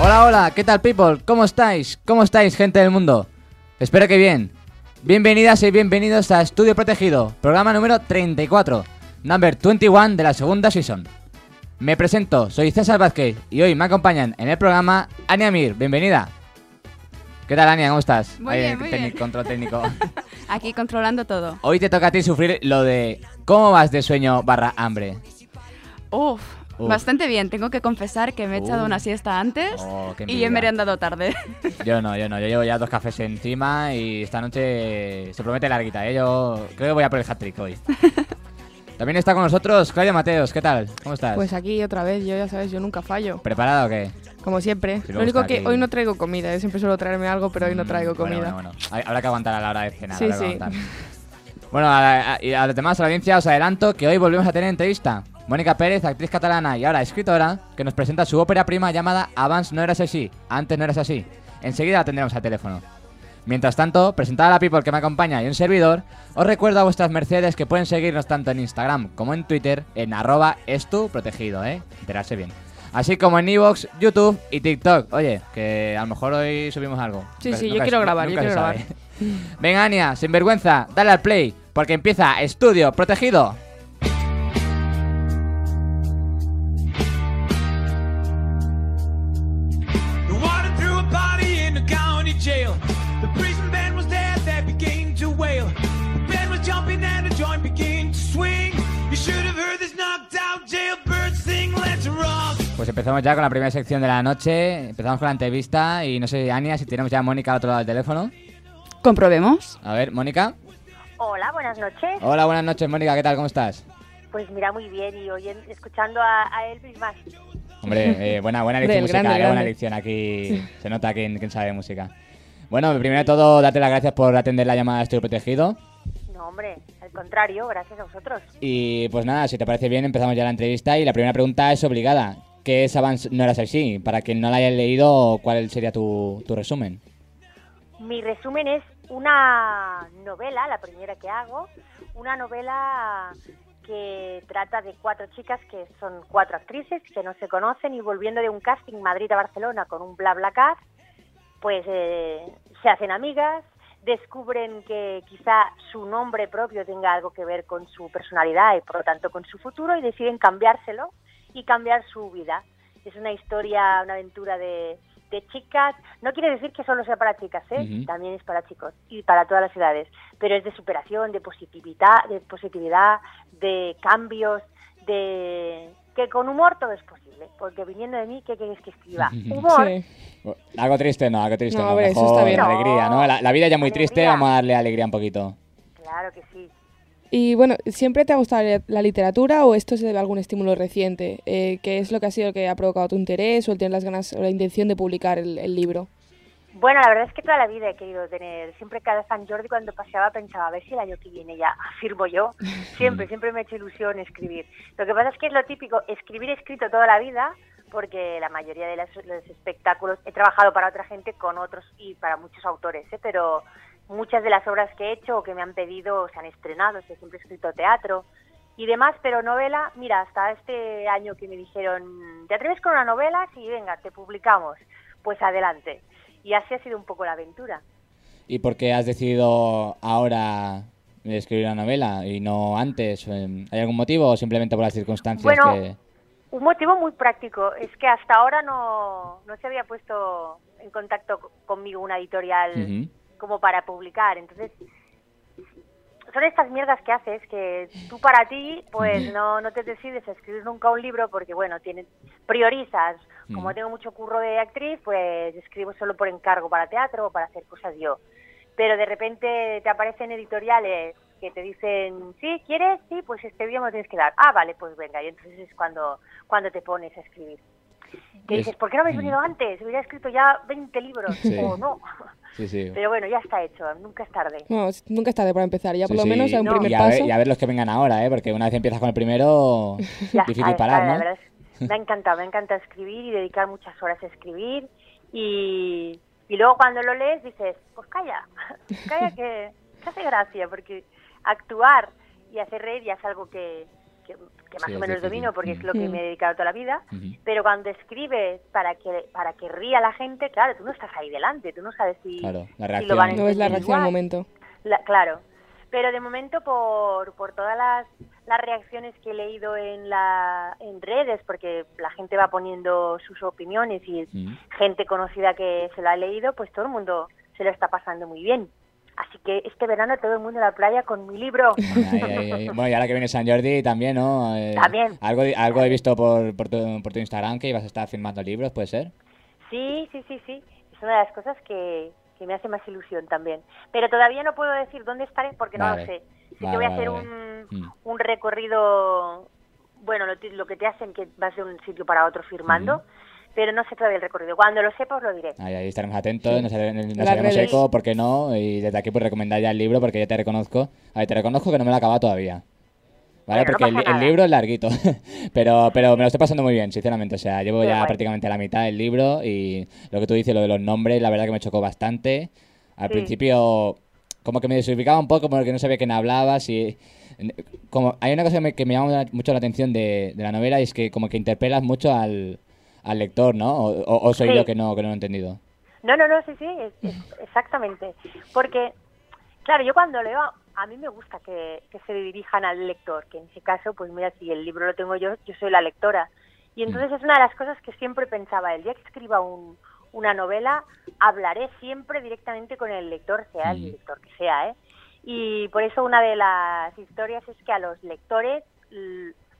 Hola, hola, ¿qué tal people? ¿Cómo estáis? ¿Cómo estáis, gente del mundo? Espero que bien. Bienvenidas y bienvenidos a Estudio Protegido, programa número 34, number 21 de la segunda season. Me presento, soy César Vázquez y hoy me acompañan en el programa Ania Mir, bienvenida. ¿Qué tal, Ania? ¿Cómo estás? Muy Ahí, bien, muy bien. Control técnico. Aquí controlando todo. Hoy te toca a ti sufrir lo de cómo vas de sueño barra hambre. Uf, Bastante bien. Tengo que confesar que me he echado Uh. una siesta antes Oh, y he merendado tarde. Yo no, yo no, yo llevo ya dos cafés encima y esta noche se promete larguita, ¿eh? Yo creo que voy a por el hat-trick hoy. También está con nosotros Claudia Mateos, ¿qué tal? ¿Cómo estás? Pues aquí otra vez, yo ya sabes, yo nunca fallo. ¿Preparada o qué? Como siempre. Lo único que aquí. hoy no traigo comida, yo siempre suelo traerme algo, pero hoy no Mm, traigo comida. Bueno, Habrá que aguantar a la hora de cenar. Sí, sí. Bueno, a, la- a- y a los demás, a la audiencia, os adelanto que hoy volvemos a tener entrevista. Mónica Pérez, actriz catalana y ahora escritora, que nos presenta su ópera prima llamada Abans no eras así, antes no eras así. Enseguida la tendremos al teléfono. Mientras tanto, presentada a la people que me acompaña y un servidor, os recuerdo a vuestras mercedes que pueden seguirnos tanto en Instagram como en Twitter en arroba estu protegido, ¿eh? Enterarse bien. Así como en Evox, YouTube y TikTok. Oye, que a lo mejor hoy subimos algo. Sí, sí, yo quiero grabar, yo quiero sabe. Venga, Ania, sin vergüenza, dale al play, porque empieza Estudio Protegido. Pues empezamos ya con la primera sección de la noche. Empezamos con la entrevista y no sé, Ania, si tenemos ya a Mónica al otro lado del teléfono. Comprobemos. A ver, Mónica. Hola, buenas noches. Hola, buenas noches, Mónica, ¿qué tal? ¿Cómo estás? Pues mira, muy bien y oyen, escuchando a, a Elvis más. Hombre, eh, buena, buena Del lección musical, grande, qué buena grande. lección aquí. Se nota quién, quién sabe de música. Bueno, primero de todo, date las gracias por atender la llamada de Estudio Protegido. No, hombre, al contrario, gracias a vosotros. Y pues nada, si te parece bien, empezamos ya la entrevista y la primera pregunta es obligada. ¿Qué es Avance No Eras Así? Para quien no la haya leído, ¿cuál sería tu, tu resumen? Mi resumen es una novela, la primera que hago, una novela que trata de cuatro chicas que son cuatro actrices que no se conocen y volviendo de un casting Madrid a Barcelona con un bla bla car, pues eh, se hacen amigas, descubren que quizá su nombre propio tenga algo que ver con su personalidad y por lo tanto con su futuro y deciden cambiárselo y cambiar su vida. Es una historia, una aventura de, de chicas. No quiere decir que solo sea para chicas, ¿eh? También es para chicos y para todas las edades. Pero es de superación, de positividad, de positividad, de cambios, de que con humor todo es posible. Porque viniendo de mí, ¿qué queréis que escriba? Humor. Sí. Algo triste, no, algo triste, No, no. hombre, eso Mejor está bien. alegría, ¿no? La, la vida ya muy triste, vamos a darle alegría un poquito. Claro que sí. Y bueno, ¿siempre te ha gustado la- literatura o esto se debe a algún estímulo reciente? Eh, ¿Qué es lo que ha sido que ha provocado tu interés o el tener las ganas o la intención de publicar el, el libro? Bueno, la verdad es que toda la vida he querido tener, siempre cada San Jordi cuando paseaba pensaba, a ver si el año que viene ya firmo yo. Siempre, siempre me ha hecho ilusión escribir. Lo que pasa es que es lo típico, escribir he escrito toda la vida, porque la mayoría de los espectáculos he trabajado para otra gente con otros y para muchos autores, ¿eh? pero muchas de las obras que he hecho o que me han pedido se han estrenado, o sea, siempre he escrito teatro y demás, pero novela, mira, hasta este año que me dijeron, ¿te atreves con una novela? Sí, venga, te publicamos. Pues adelante. Y así ha sido un poco la aventura. ¿Y por qué has decidido ahora escribir una novela y no antes? Eh, ¿Hay algún motivo o simplemente por las circunstancias Bueno, que...? Un motivo muy práctico es que hasta ahora no, no se había puesto en contacto co- conmigo una editorial. Como para publicar. Entonces, son estas mierdas que haces que tú para ti, pues no, no te decides a escribir nunca un libro porque, bueno, tienes, priorizas. Como tengo mucho curro de actriz, pues escribo solo por encargo para teatro o para hacer cosas yo. Pero de repente te aparecen editoriales que te dicen, sí, ¿quieres? Sí, pues este día me lo tienes que dar. Ah, vale, pues venga. Y entonces es cuando, cuando te pones a escribir. Que Es- dices, ¿por qué no habéis Mm. venido antes? Hubiera escrito ya 20 libros. Sí. O no. Sí, sí. Pero bueno, ya está hecho, nunca es tarde. No, nunca es tarde para empezar. Ya Sí, por lo menos a un No. primer y, a paso. ver, y a ver los que vengan ahora, ¿eh? Porque una vez empiezas con el primero, Ya difícil está, parar, está, ¿no? es- me ha encantado, me ha encantado escribir y dedicar muchas horas a escribir y, y luego cuando lo lees dices, pues calla, calla que, que hace gracia, porque actuar y hacer reír ya es algo que, que, que más Sí, o menos domino porque es lo que me he dedicado toda la vida, pero cuando escribes para que para que ría la gente, claro, tú no estás ahí delante, tú no sabes si, Claro, la si reacción. lo van a No es la reacción al momento. La- claro. Pero de momento por, por todas las, las reacciones que he leído en, la, en redes, porque la gente va poniendo sus opiniones y Mm. gente conocida que se lo ha leído, pues todo el mundo se lo está pasando muy bien. Así que este verano todo el mundo a la playa con mi libro. Bueno, y ahora que viene San Jordi también, ¿no? Eh, También. Algo, algo he visto por, por, tu, por tu Instagram que ibas a estar firmando libros, ¿puede ser? Sí, sí, sí, sí. Es una de las cosas que, que me hace más ilusión también. Pero todavía no puedo decir dónde estaré porque no lo sé. Sí Vale, que voy a hacer vale. un, Mm. un recorrido, bueno, lo, lo que te hacen que vas de un sitio para otro firmando, Ujú. Pero no sé todavía el recorrido. Cuando lo sepa os lo diré. Ahí, ahí estaremos atentos, nos, haremos- nos haremos eco, ¿por qué no? Y desde aquí pues recomendar ya el libro porque yo te reconozco. A ver, te reconozco que no me lo he acabado todavía. ¿Vale? Bueno, no porque el, libro es larguito. pero, pero me lo estoy pasando muy bien, sinceramente. O sea, llevo ya guay. prácticamente la mitad del libro y lo que tú dices, lo de los nombres, la verdad que me chocó bastante. Al Sí. principio, como que me desubicaba un poco porque no sabía quién hablabas y... Como, hay una cosa que me, que me llama mucho la atención de, de la novela y es que como que interpelas mucho al, al lector, ¿no? O, o- o soy Sí. yo que no, que no lo he entendido. No, no, no, sí, sí, es- es- exactamente. Porque, claro, yo cuando leo, a mí me gusta que, que se dirijan al lector, que en ese caso, pues mira, si el libro lo tengo yo, yo soy la lectora. Y entonces es una de las cosas que siempre pensaba, el día que escriba un- una novela, hablaré siempre directamente con el lector, sea el Mm. lector que sea, ¿eh? Y por eso una de las historias es que a los lectores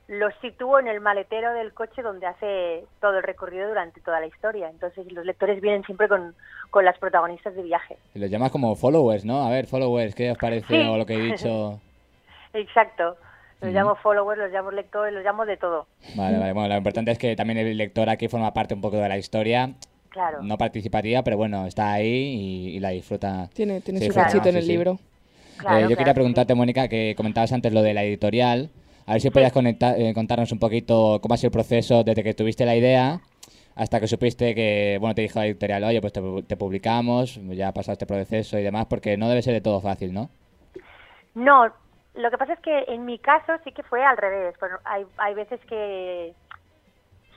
los sitúo en el maletero del coche donde hace todo el recorrido durante toda la historia. Entonces los lectores vienen siempre con, con las protagonistas de viaje. Y los llamas como followers, ¿no? A ver, followers, ¿qué os parece Sí. o lo que he dicho? Exacto. Los Ujú. llamo followers, los llamo lectores, los llamo de todo. Vale, vale. Bueno, lo importante es que también el lector aquí forma parte un poco de la historia. Claro. No participativa, pero bueno, está ahí y, y la disfruta. Tiene, tiene Sí, su claro, cachito en sí, el sí. libro. Claro, Eh, yo claro quería que preguntarte, sí. Mónica, que comentabas antes lo de la editorial. A ver si podías conectar- eh, contarnos un poquito cómo ha sido el proceso desde que tuviste la idea hasta que supiste que, bueno, te dijo la editorial, oye, pues te, te publicamos, ya ha pasado este proceso y demás, porque no debe ser de todo fácil, ¿no? No, lo que pasa es que en mi caso sí que fue al revés. Hay, hay veces que,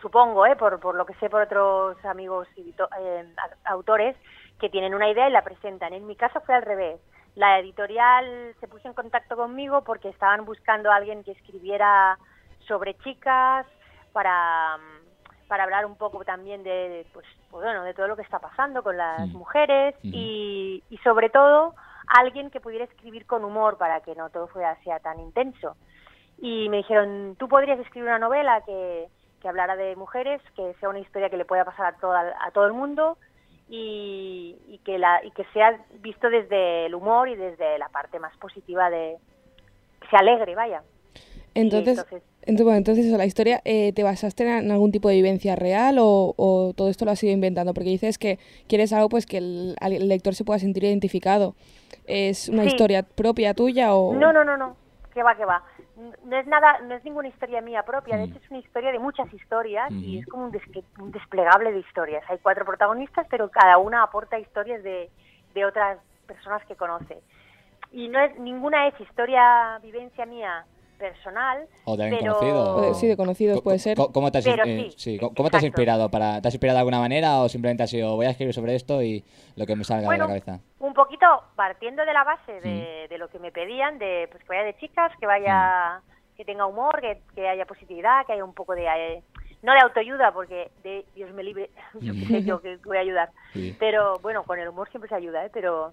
supongo, ¿eh? por, por lo que sé por otros amigos y eh, autores, que tienen una idea y la presentan. En mi caso fue al revés. La editorial se puso en contacto conmigo porque estaban buscando a alguien que escribiera sobre chicas para, mm, para hablar un poco también de, pues, pues bueno, de todo lo que está pasando con las Mm. mujeres Ujú. y, y sobre todo alguien que pudiera escribir con humor para que no todo fuera sea tan intenso. Y me dijeron, tú podrías escribir una novela que, que hablara de mujeres, que sea una historia que le pueda pasar a, toda, a todo el mundo y, y que la, y que sea visto desde el humor y desde la parte más positiva de que sea alegre, vaya. Entonces, entonces- entonces, bueno, entonces eso, la historia, eh, ¿te basaste en, algún tipo de vivencia real o, o todo esto lo has ido inventando? Porque dices que quieres algo pues que el, lector se pueda sentir identificado. ¿Es una Sí. historia propia tuya o...? No, no, no, no, que va, que va. No es nada, no es ninguna historia mía propia, de Mm. hecho es una historia de muchas historias y es como un, un desplegable de historias. Hay cuatro protagonistas, pero cada una aporta historias de, de otras personas que conoce. Y no es ninguna es historia, vivencia mía personal, O pero... conocido. De- sí, de conocidos Co- puede ser. ¿Cómo te has, Pero eh, sí, sí, co- ¿cómo te has exacto. inspirado? Para, ¿Te has inspirado de alguna manera o simplemente has sido voy a escribir sobre esto y lo que me salga Bueno, de la cabeza? un poquito partiendo de la base Mm. de, de lo que me pedían, de pues que vaya de chicas, que vaya, Mm. que tenga humor, que, que haya positividad, que haya un poco de eh, no de autoayuda, porque de Dios me libre, yo qué sé yo que voy a ayudar, Sí. pero bueno, con el humor siempre se ayuda, ¿eh? pero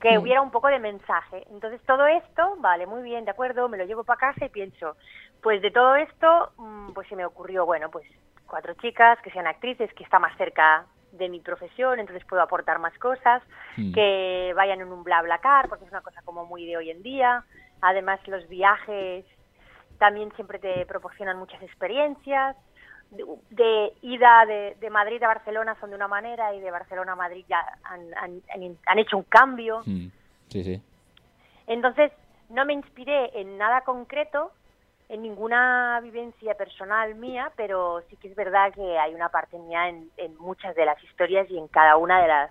que Mm. hubiera un poco de mensaje. Entonces todo esto, vale, muy bien, de acuerdo, me lo llevo para casa y pienso, pues de todo esto, mm, pues se me ocurrió, bueno, pues cuatro chicas que sean actrices, que está más cerca de mi profesión, entonces puedo aportar más cosas, Mm. que vayan en un bla bla car, porque es una cosa como muy de hoy en día. Además, los viajes también siempre te proporcionan muchas experiencias. De, de ida de, de Madrid a Barcelona son de una manera y de Barcelona a Madrid ya han, han- han- hecho un cambio. Mm. Sí, sí. Entonces, no me inspiré en nada concreto, en ninguna vivencia personal mía, pero sí que es verdad que hay una parte mía en, en muchas de las historias y en cada una de las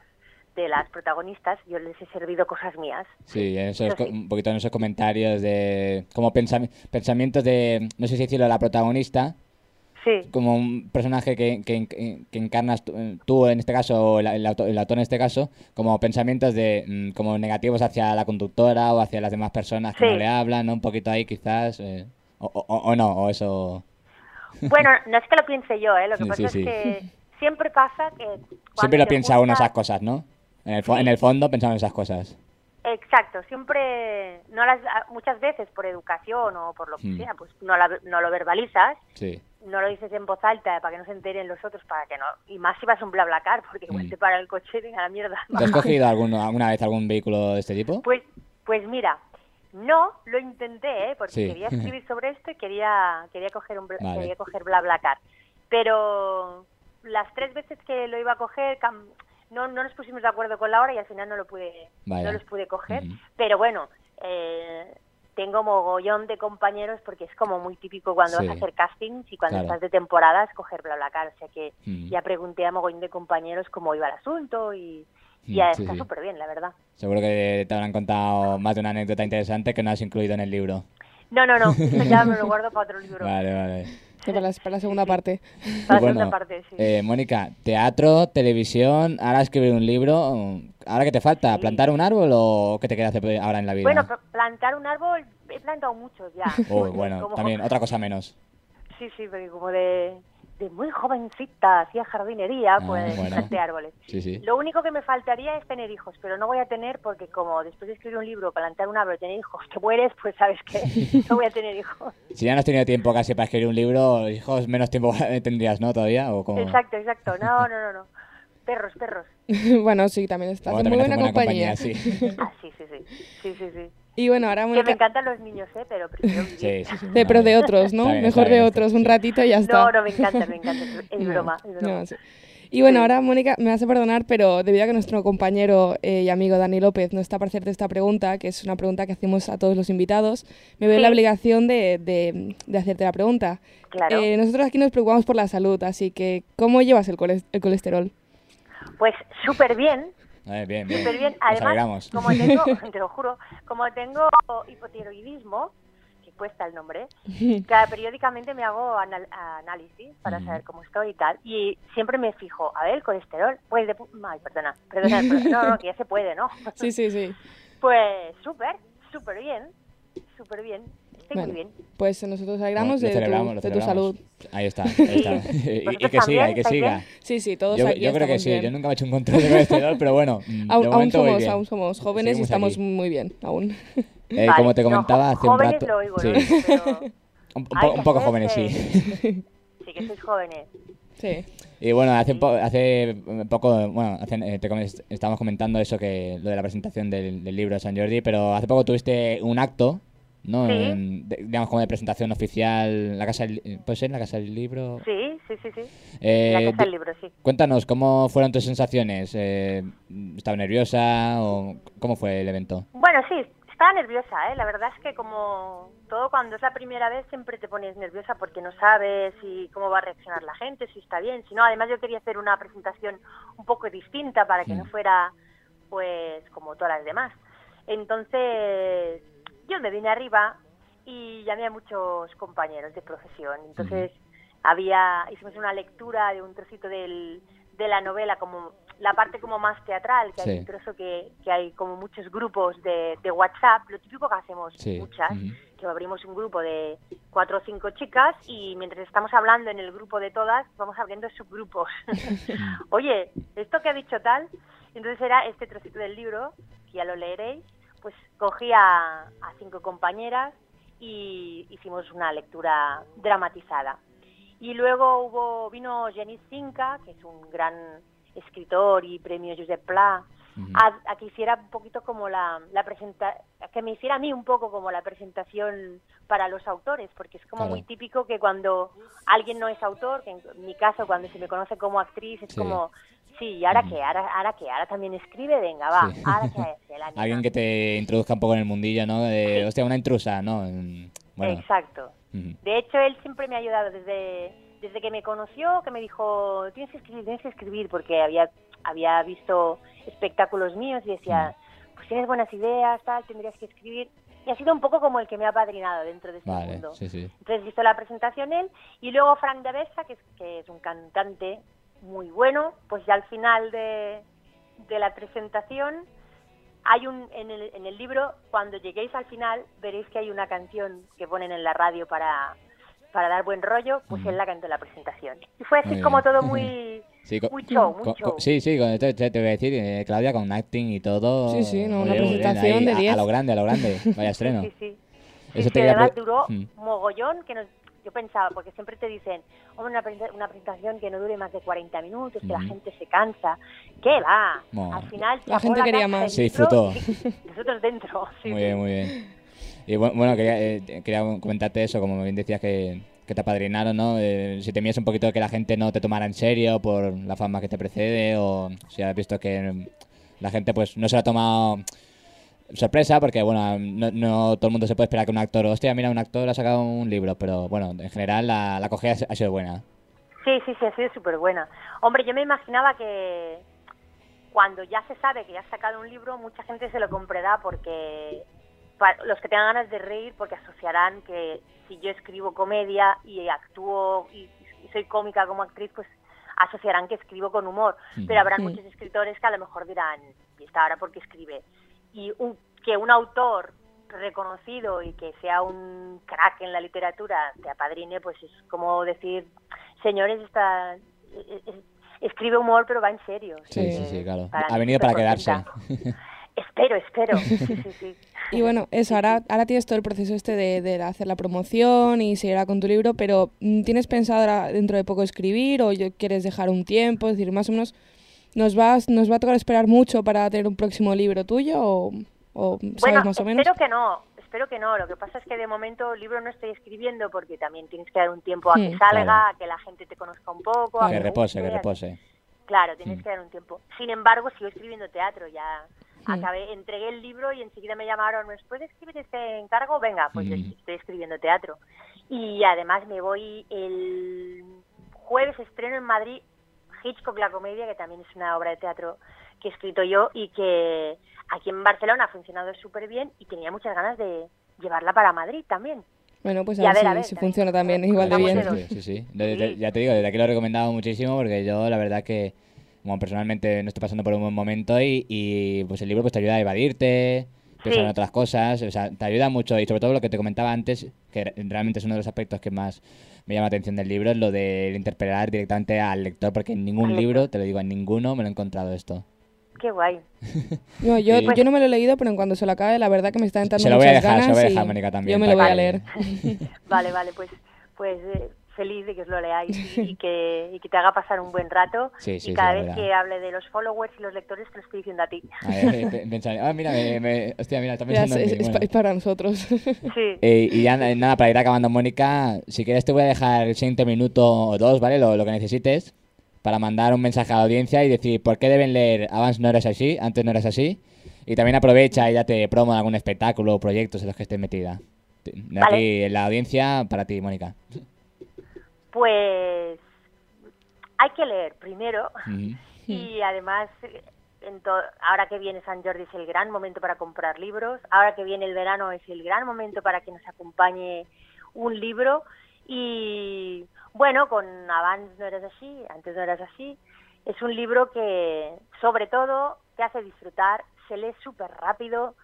de las protagonistas yo les he servido cosas mías. Sí, esos, un poquito en esos comentarios de... Como pensami- pensamientos de... No sé si decirlo, la protagonista. Sí, Como un personaje que, que, que- encarnas tú, tú en este caso, o el, el autor, el autor en este caso, como pensamientos de mm, como negativos hacia la conductora o hacia las demás personas que Sí. no le hablan, ¿no? Un poquito ahí quizás. eh, o, o- o no, o eso... bueno, no es que lo piense yo, ¿eh? lo que Sí, pasa es que siempre pasa que... Siempre lo piensa uno juntas- esas cosas, ¿no? En el, en el fondo pensamos en esas cosas. Exacto, siempre, no las, muchas veces por educación o por lo que Mm. sea, pues no, la- no lo verbalizas Sí. No lo dices en voz alta para que no se enteren los otros, para que no. Y más si vas a un BlaBlaCar, porque igual Mm. te para el coche y venga la mierda. ¿Te has cogido alguno- alguna vez algún vehículo de este tipo? Pues, pues mira, no lo intenté, ¿eh? porque Sí. quería escribir sobre esto y quería, quería coger un bla- Vale. quería coger BlaBlaCar. Pero las tres veces que lo iba a coger, cam- no, no nos pusimos de acuerdo con la hora y al final no lo pude, Vaya. no los pude coger. Pero bueno, eh, tengo mogollón de compañeros porque es como muy típico cuando Sí. vas a hacer castings y cuando Claro. estás de temporada escoger BlaBlaCar. O sea que Mm. ya pregunté a mogollón de compañeros cómo iba el asunto y, y Mm, ya sí, está sí. súper bien, la verdad. Seguro que te habrán contado más de una anécdota interesante que no has incluido en el libro. No, no, no, eso ya me lo guardo para otro libro. Vale, vale. Sí, para, la, para la segunda parte. Para la segunda parte, sí. eh, Mónica, teatro, televisión, ahora escribir un libro. ¿Ahora qué te falta? Sí. ¿Plantar un árbol o qué te queda hacer ahora en la vida? Bueno, pl- plantar un árbol, he plantado muchos ya. Porque bueno, como- también, otra cosa menos. Sí, sí, porque como de, de muy jovencita hacía jardinería, Ah, pues bueno. planté árboles. Sí, sí. Lo único que me faltaría es tener hijos, pero no voy a tener porque como después de escribir un libro, plantar un árbol y tener hijos, te mueres, pues sabes que no voy a tener hijos. Si ya no has tenido tiempo casi para escribir un libro, hijos, menos tiempo tendrías, ¿no? Todavía. ¿O como... Exacto, exacto. No, no, no, no. Perros, perros. bueno, sí, también está. Bueno, Hace muy también buena, hace compañía. sí. Ah, sí, sí, sí. Sí, sí, sí. Y bueno, ahora Que me Mónica... encantan los niños, ¿eh? Pero prefiero vivir. Sí, sí, sí. De, pero de otros, ¿no? Bien, Mejor de otros, un ratito y ya está. No, no, me encanta, me encanta. Es, No, broma, es broma. no, sí. Y bueno, Sí. ahora Mónica, me vas a perdonar, pero debido a que nuestro compañero eh, y amigo Dani López no está para hacerte esta pregunta, que es una pregunta que hacemos a todos los invitados, me veo en la Sí. obligación de, de- de hacerte la pregunta. Claro. Eh, nosotros aquí nos preocupamos por la salud, así que ¿cómo llevas el, el colesterol? Pues súper bien, Eh, bien, bien. súper bien. Además, como tengo, te lo juro, como tengo hipotiroidismo, que cuesta el nombre, cada periódicamente me hago anal- análisis para Mm. saber cómo estoy y tal. Y siempre me fijo, a ver, el colesterol, pues de... Ay, perdona, perdona, perdona, no, no, que ya se puede, ¿no? Sí, sí, sí. Pues súper, súper bien, súper bien, Bueno, muy bien. Pues nosotros alegramos de, celebramos, tu, lo de tu celebramos. salud. Ahí está, ahí está. y, y ¿Vosotros que siga, y que ¿Estáis siga. bien? Sí, sí, todos Yo, aquí yo creo que sí, bien. yo nunca me he hecho un control de colesterol, pero bueno, mm, de Aún, somos, aún somos jóvenes y estamos aquí. muy bien, aún. Eh, Vale, como te comentaba hace un jóvenes rato... lo oigo, sí. pero un, po- poco jóvenes, sí. Sí que sois jóvenes. Sí. Y bueno, hace, po- hace poco, bueno, hace, eh, te com- estábamos comentando eso que lo de la presentación del, del libro de San Jordi, pero hace poco tuviste un acto, ¿no? Sí. En- de- digamos como de presentación oficial, la casa del, ¿puede ser? la casa del libro. Sí, sí, sí, sí. Eh, la casa del libro, sí. Cuéntanos, ¿cómo fueron tus sensaciones? Eh, ¿Estabas nerviosa o cómo fue el evento? Bueno, sí, estaba nerviosa, ¿eh? La verdad es que como todo cuando es la primera vez siempre te pones nerviosa porque no sabes si cómo va a reaccionar la gente, si está bien, si no. Además yo quería hacer una presentación un poco distinta para que no Mm. fuera pues como todas las demás. Entonces yo me vine arriba y llamé a muchos compañeros de profesión. Entonces había hicimos una lectura de un trocito del, de la novela como la parte como más teatral que Sí. hay un trozo que, que hay como muchos grupos de, de WhatsApp lo típico que hacemos Sí. muchas Ujú. que abrimos un grupo de cuatro o cinco chicas y mientras estamos hablando en el grupo de todas vamos abriendo subgrupos oye esto que ha dicho tal entonces era este trocito del libro que ya lo leeréis pues cogí a, a cinco compañeras y hicimos una lectura dramatizada y luego hubo vino Jenny Zinca, que es un gran escritor y premio Josep Pla, a, a que hiciera un poquito como la, la presenta que me hiciera a mí un poco como la presentación para los autores, porque es como Claro. muy típico que cuando alguien no es autor, que en mi caso cuando se me conoce como actriz es Sí. como, sí, ¿y ahora qué? ¿Ahora, ahora qué? ¿Ahora también escribe? Venga, va, Sí. ¿ahora hace la? Alguien que te introduzca un poco en el mundillo, ¿no? De, hostia, una intrusa, ¿no? Bueno. Exacto. De hecho, él siempre me ha ayudado desde, desde que me conoció, que me dijo, tienes que escribir, tienes que escribir, porque había, había visto espectáculos míos y decía, pues tienes buenas ideas, tal, tendrías que escribir. Y ha sido un poco como el que me ha padrinado dentro de este Vale, mundo. sí, sí. Entonces hizo la presentación él y luego Frank de Besa, que es, que es un cantante muy bueno, pues ya al final de, de la presentación hay un en el, en el libro, cuando lleguéis al final, veréis que hay una canción que ponen en la radio para, para dar buen rollo, pues él la cantó en la presentación. Y fue así Muy como bien. todo muy, Sí, muy show, muy show. sí, sí, con- te, te- te voy a decir, eh, Claudia, con acting y todo. Sí, sí, no, una bien, bien, presentación ahí, de a- A, 10. lo grande, a lo grande. Vaya estreno. Sí, sí. Sí, Eso sí, te a además duró Mm. mogollón, que nos, yo pensaba, porque siempre te dicen, hombre, una, una presentación que no dure más de 40 minutos, que la gente se cansa. ¿Qué va? No. Al final La gente quería más. Se disfrutó. Nosotros dentro. sí, Muy sí. bien, muy bien. Y bu- bueno, quería, eh, quería comentarte eso, como bien decías que, que te apadrinaron, ¿no? Eh, si temías un poquito que la gente no te tomara en serio por la fama que te precede o si has visto que la gente pues no se lo ha tomado sorpresa porque, bueno, no, no todo el mundo se puede esperar que un actor, hostia, mira, un actor ha sacado un libro, pero bueno, en general la, la acogida ha sido buena. Sí, sí, sí, ha sido súper buena. Hombre, yo me imaginaba que cuando ya se sabe que ya has sacado un libro, mucha gente se lo comprará porque los que tengan ganas de reír, porque asociarán que si yo escribo comedia y actúo y, y soy cómica como actriz, pues asociarán que escribo con humor. Pero habrá muchos escritores que a lo mejor dirán, ¿y está ahora porque escribe? Y un- que un autor reconocido y que sea un crack en la literatura te apadrine, pues es como decir, señores, está, es- es- escribe humor, pero va en serio. Sí, Eh, sí, sí, claro. Ha venido para quedarse. Espero, espero. Sí, sí, sí. Y bueno, eso, ahora, ahora tienes todo el proceso este de, de hacer la promoción y seguirá con tu libro, pero mm, ¿tienes pensado ahora dentro de poco escribir o quieres dejar un tiempo? Es decir, más o menos, ¿nos, vas, nos va a tocar esperar mucho para tener un próximo libro tuyo o, o sabes Bueno, más o menos? espero que no, espero que no. Lo que pasa es que de momento el libro no estoy escribiendo porque también tienes que dar un tiempo a que Hmm, salga, claro. a que la gente te conozca un poco. a que repose, que repose. Claro, tienes Mm. que dar un tiempo. Sin embargo, sigo escribiendo teatro. Ya Mm. acabé, entregué el libro y enseguida me llamaron, ¿me puedes escribir este encargo? Venga, pues yo estoy escribiendo teatro. Y además me voy el jueves estreno en Madrid Hitchcock la comedia, que también es una obra de teatro que he escrito yo y que aquí en Barcelona ha funcionado súper bien y tenía muchas ganas de llevarla para Madrid también. Bueno, pues a a ver, ver, a si, ver, si también. funciona también igual de bien. en Sí, sí, sí. De- de- Sí. ya te digo, desde aquí lo he recomendado muchísimo porque yo la verdad que, como personalmente no estoy pasando por un buen momento y, y, pues el libro pues te ayuda a evadirte, pensar Sí. en otras cosas, o sea, te ayuda mucho y sobre todo lo que te comentaba antes, que re- realmente es uno de los aspectos que más me llama la atención del libro, es lo de interpelar directamente al lector porque en ningún libro, te lo digo, en ninguno me lo he encontrado esto. Qué guay. No, yo, Sí. yo no me lo he leído, pero en cuanto se lo acabe, la verdad que me está entrando Se lo voy a dejar, se lo voy a dejar, Mónica, también, Yo me lo voy a que- leer. Vale, vale, pues pues eh, feliz de que os lo leáis y, y que, y que te haga pasar un buen rato. Sí, sí, y cada sí, vez verdad. que hable de los followers y los lectores te lo estoy diciendo a ti. A ver, eh, ah, mira, me, me- hostia, mira, está Ya, pensando es, en mí. es pa- bueno. es para nosotros. Sí. Eh, y ya na- nada, para ir acabando, Mónica, si quieres te voy a dejar el siguiente minuto o dos, ¿vale? Lo, lo que necesites para mandar un mensaje a la audiencia y decir por qué deben leer Abans no eres así, antes no eras así. Y también aprovecha y date promo en algún espectáculo o proyectos en los que estés metida. Vale. aquí, en la audiencia, para ti, Mónica. Pues hay que leer primero. Y además ahora que viene San Jordi es el gran momento para comprar libros, ahora que viene el verano es el gran momento para que nos acompañe un libro. Y bueno, con Avance no eras así, antes no eras así, es un libro que sobre todo te hace disfrutar, se lee súper rápido,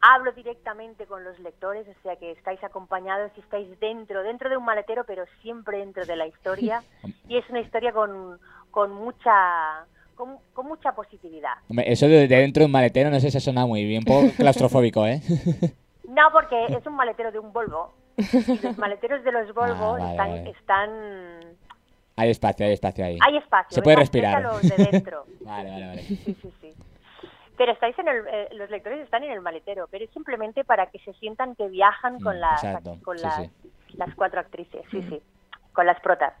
hablo directamente con los lectores, o sea que estáis acompañados y estáis dentro, dentro de un maletero, pero siempre dentro de la historia. Y es una historia con, con mucha con, con mucha positividad. Hombre, eso de, de dentro de un maletero no sé si suena muy bien, un poco claustrofóbico, ¿eh? No, porque es un maletero de un Volvo. Y los maleteros de los Volvo Ah, vale, están, vale. están Hay espacio, hay espacio ahí. Hay espacio. Se puede respirar. métalos de dentro. Vale, vale, vale. Sí, sí, sí. Pero estáis en el, eh, los lectores están en el maletero, pero es simplemente para que se sientan que viajan con Mm, las exacto. con Sí, las, sí. las cuatro actrices, sí, sí, con las protas.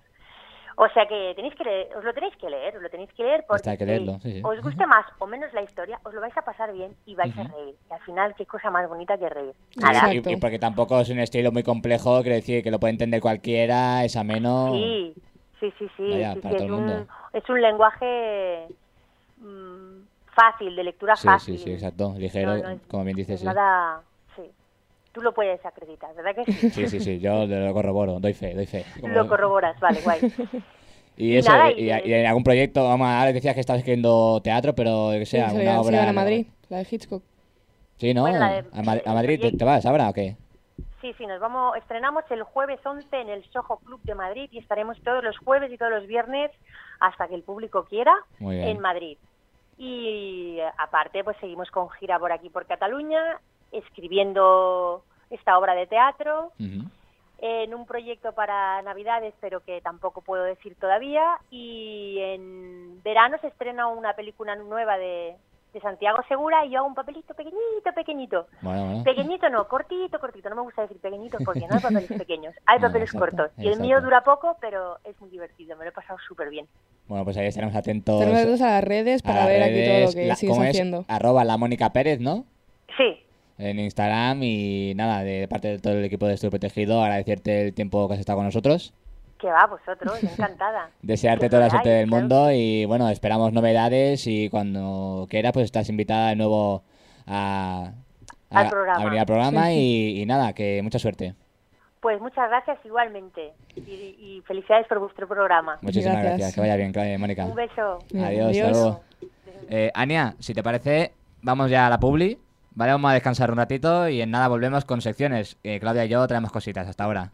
O sea que tenéis que leer, os lo tenéis que leer, os lo tenéis que leer porque Está, hay que leerlo, sí, sí. os guste más o menos la historia, os lo vais a pasar bien y vais a reír. Y al final, qué cosa más bonita que reír. Y, porque tampoco es un estilo muy complejo, quiere decir que lo puede entender cualquiera, es ameno. Sí, sí, sí, sí. Vaya, es, un, es un lenguaje mm, fácil, de lectura Sí, fácil. sí, sí, exacto. Ligero, No, no es- como bien dices. Nada, sí. Tú lo puedes acreditar, ¿verdad que sí? Sí, sí, sí, yo lo corroboro, doy fe, doy fe. Como- Lo corroboras, vale, guay. Y eso, nada, y, y- y en algún proyecto, vamos, ahora decías que estabas escribiendo teatro, pero que sé, Sí, se alguna van- se obra. a Madrid, la de Hitchcock. Sí, ¿no? Bueno, la de- a, Ma- a el Madrid, ¿te, proyecto. te vas ahora o qué? Sí, sí, nos vamos, estrenamos el jueves 11 en el Soho Club de Madrid y estaremos todos los jueves y todos los viernes hasta que el público quiera Muy bien. en Madrid. Y aparte, pues seguimos con gira por aquí, por Cataluña, escribiendo esta obra de teatro, en un proyecto para Navidades, pero que tampoco puedo decir todavía. Y en verano se estrena una película nueva de, de Santiago Segura y yo hago un papelito pequeñito, pequeñito. Bueno. Pequeñito no, cortito, cortito. No me gusta decir pequeñito porque no hay papeles pequeños, hay papeles exacto, cortos. Y el mío dura poco, pero es muy divertido. Me lo he pasado súper bien. Bueno, pues ahí estaremos atentos. Tenemos atentos a las redes para las ver aquí todo lo que La- sigues ¿cómo es? haciendo. Arroba la Mónica Pérez, ¿no? Sí, En Instagram y nada, de parte de todo el equipo de Estudio Protegido, agradecerte el tiempo que has estado con nosotros. que va vosotros, encantada. Desearte toda la suerte del mundo y bueno, esperamos novedades y cuando quieras pues estás invitada de nuevo a, a- Al programa. a venir al programa y, y nada, que mucha suerte. Pues muchas gracias igualmente. Y, y felicidades por vuestro programa. Muchísimas gracias. Gracias. Que vaya bien, Claudia y Mónica. Un beso. Adiós, hasta luego. Eh, Ania, si te parece, vamos ya a la publi. Vale, vamos a descansar un ratito y en nada volvemos con secciones. Eh, Claudia y yo traemos cositas. Hasta ahora.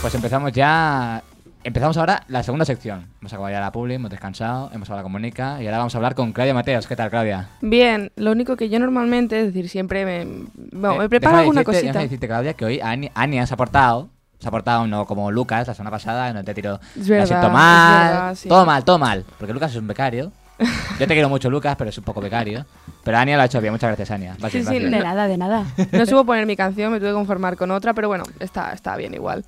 Pues empezamos ya. Empezamos ahora la segunda sección. Hemos acabado ya la publi, hemos descansado, hemos hablado con Mónica y ahora vamos a hablar con Claudia Mateos. ¿Qué tal, Claudia? Bien, lo único que yo normalmente, es decir, siempre me, bueno, Eh, me preparo alguna decirte- cosita. Decirte, Claudia, que hoy Ani- Ania se ha portado. Se ha portado no como Lucas la semana pasada, no te tiró. Es "Me verdad, siento es mal. verdad, sí. Todo mal, todo mal. Porque Lucas es un becario. Yo te quiero mucho, Lucas, pero es un poco becario. Pero Ania lo ha hecho bien. Muchas gracias, Ania. Vas Sí, sí. De nada, de nada. No supo poner mi canción, me tuve que conformar con otra, pero bueno, está, está bien igual.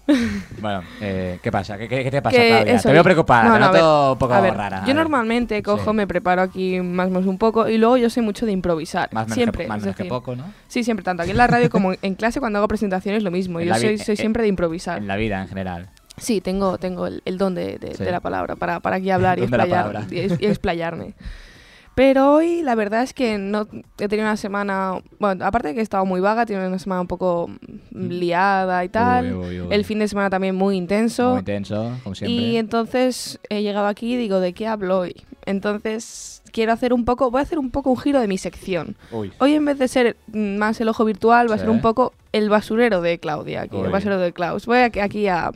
Bueno, eh, ¿qué pasa? ¿Qué, qué- qué te pasa, Que Claudia? te veo preocupada, no, te no, noto ver, un poco ver, rara. Yo normalmente cojo, Sí. me preparo aquí más o menos un poco y luego yo sé mucho de improvisar. Más menos, siempre. que, más menos que poco, ¿no? Sí, siempre, tanto aquí en la radio como en clase cuando hago presentaciones lo mismo. En Yo soy, soy siempre de improvisar. En la vida, en general. Sí, tengo, tengo el, el don de, de- Sí. de la palabra para, para aquí hablar y, explayar- explayarme. Pero hoy la verdad es que no he tenido una semana, bueno, aparte de que he estado muy vaga, he tenido una semana un poco mm, liada y tal. Uy, uy, uy. El fin de semana también muy intenso. Muy intenso, como siempre. Y entonces he llegado aquí y digo, ¿de qué hablo hoy? Entonces quiero hacer un poco, voy a hacer un poco un giro de mi sección. Hoy en vez de ser mm, más el ojo virtual, va a ser un poco el basurero de Claudia, aquí, Uy. el basurero de Klaus. Voy a- aquí a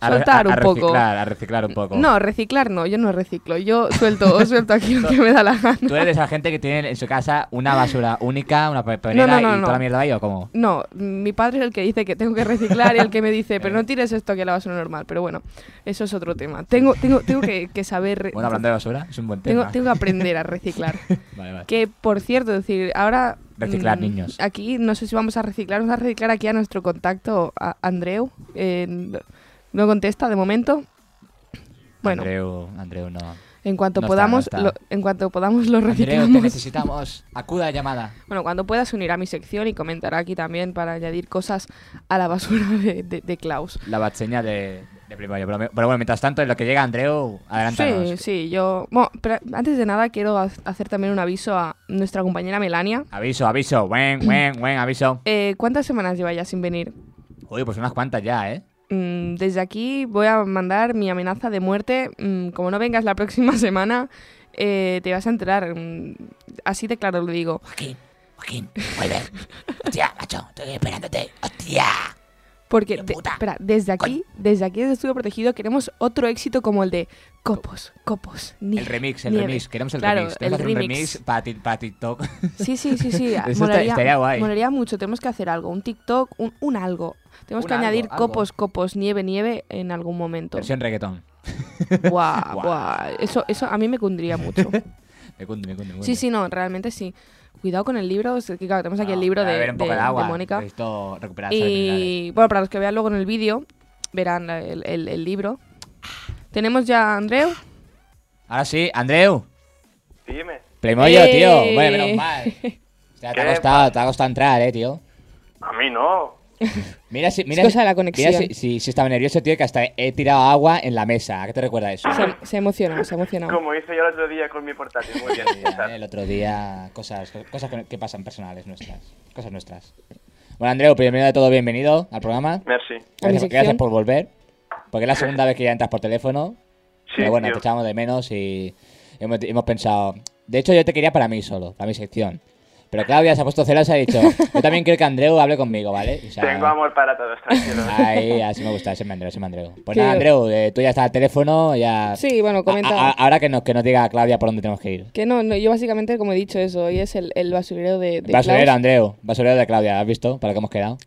A soltar a- a un poco. reciclar, a reciclar un poco. No, reciclar no, yo no reciclo, yo suelto, suelto aquí lo que me da la gana. ¿Tú eres de esa gente que tiene en su casa una basura única, una papelera No, no, no, y no. toda la mierda ahí o cómo? No, mi padre es el que dice que tengo que reciclar y el que me dice, pero no tires esto aquí a la basura normal. Pero bueno, eso es otro tema. Tengo, tengo, tengo que, que saber... Bueno, hablando de basura, es un buen tengo, tema. tengo que aprender a reciclar. Vale, vale. Que, por cierto, decir, ahora... Reciclar, mm, niños. Aquí, no sé si vamos a reciclar. Vamos a reciclar aquí a nuestro contacto, a Andreu. eh, no contesta de momento. Bueno, Andreu, Andreu, no. en cuanto no está, podamos, no está. lo- en cuanto podamos lo Andreu, te reciclamos. necesitamos. Acuda a llamada. Bueno, cuando pueda se unirá a mi sección y comentará aquí también para añadir cosas a la basura de, de, de Klaus. La batseña de, de primaria. Pero, pero bueno, mientras tanto, en lo que llega Andreu, adelántanos. Sí, sí, yo... Bueno, pero antes de nada quiero ha- hacer también un aviso a nuestra compañera Melania. Aviso, aviso. Buen, buen, buen aviso. Eh, ¿Cuántas semanas lleva ya sin venir? Uy, pues unas cuantas ya, ¿eh? Mm, desde aquí voy a mandar mi amenaza de muerte. Mm, como no vengas la próxima semana, eh, te vas a enterar. Mm, así de claro lo digo. Joaquín, Joaquín, vuelve. Hostia, macho, estoy esperándote. Hostia. Porque, te- espera, desde aquí, desde aquí, desde Estudio Protegido, queremos otro éxito como el de Copos, Copos, nieve, El remix, el nieve. remix. Queremos el Claro, remix. El un remix. remix para TikTok. Sí, sí, sí, sí. Eso está- molaría, estaría guay. molaría mucho. Tenemos que hacer algo, un TikTok, un, un algo. Tenemos Un que algo, añadir algo. copos, copos, nieve, nieve en algún momento. Versión reggaetón. Guau, Guau. Eso, eso a mí me cundiría mucho. Me cunde, me cunde, me Sí, sí, no, realmente sí. Cuidado con el libro, es que claro, tenemos aquí el No, libro de, de- de de agua. Mónica. Y bueno, para los que vean luego en el vídeo, verán el, el- el libro. Tenemos ya a Andreu. Ahora sí, Andreu. Dime. Playmoyo, Eh. tío. Bueno, menos mal. O sea, te ha ¿Qué costado, te ha costado entrar, eh, tío. A mí no. Mira si, mira, cosa si- de la conexión. Mira si, si, si estaba nervioso, tío, que hasta he tirado agua en la mesa. ¿A qué te recuerda eso? Se, se emociona, se emociona. Como hice yo el otro día con mi portátil. Muy bien. Ya, El otro día, cosas, cosas que, pasan personales nuestras. Cosas nuestras. Bueno, Andreu, primero de todo, bienvenido al programa. Merci. Gracias, gracias por volver. Porque es la segunda vez que ya entras por teléfono. Sí, Pero bueno, tío. te echábamos de menos y hemos, hemos pensado. De hecho, yo te quería para mí solo, para mi sección. Pero Claudia se ha puesto celosa y ha dicho: Yo también quiero que Andreu hable conmigo, ¿vale? O sea, Tengo amor para todos, tranquilos. Ahí, así me gusta, ese me Andreu, ese me Andreu. Pues Que- nada, Andreu, eh, tú ya estás al teléfono, ya. Sí, bueno, A- a- comenta. ahora que nos, que nos diga Claudia por dónde tenemos que ir. Que no, no, yo básicamente, como he dicho eso, hoy es el, el basurero de, de Basurero, Klaus, Andreu. Basurero de Claudia, ¿has visto? Para lo que hemos quedado.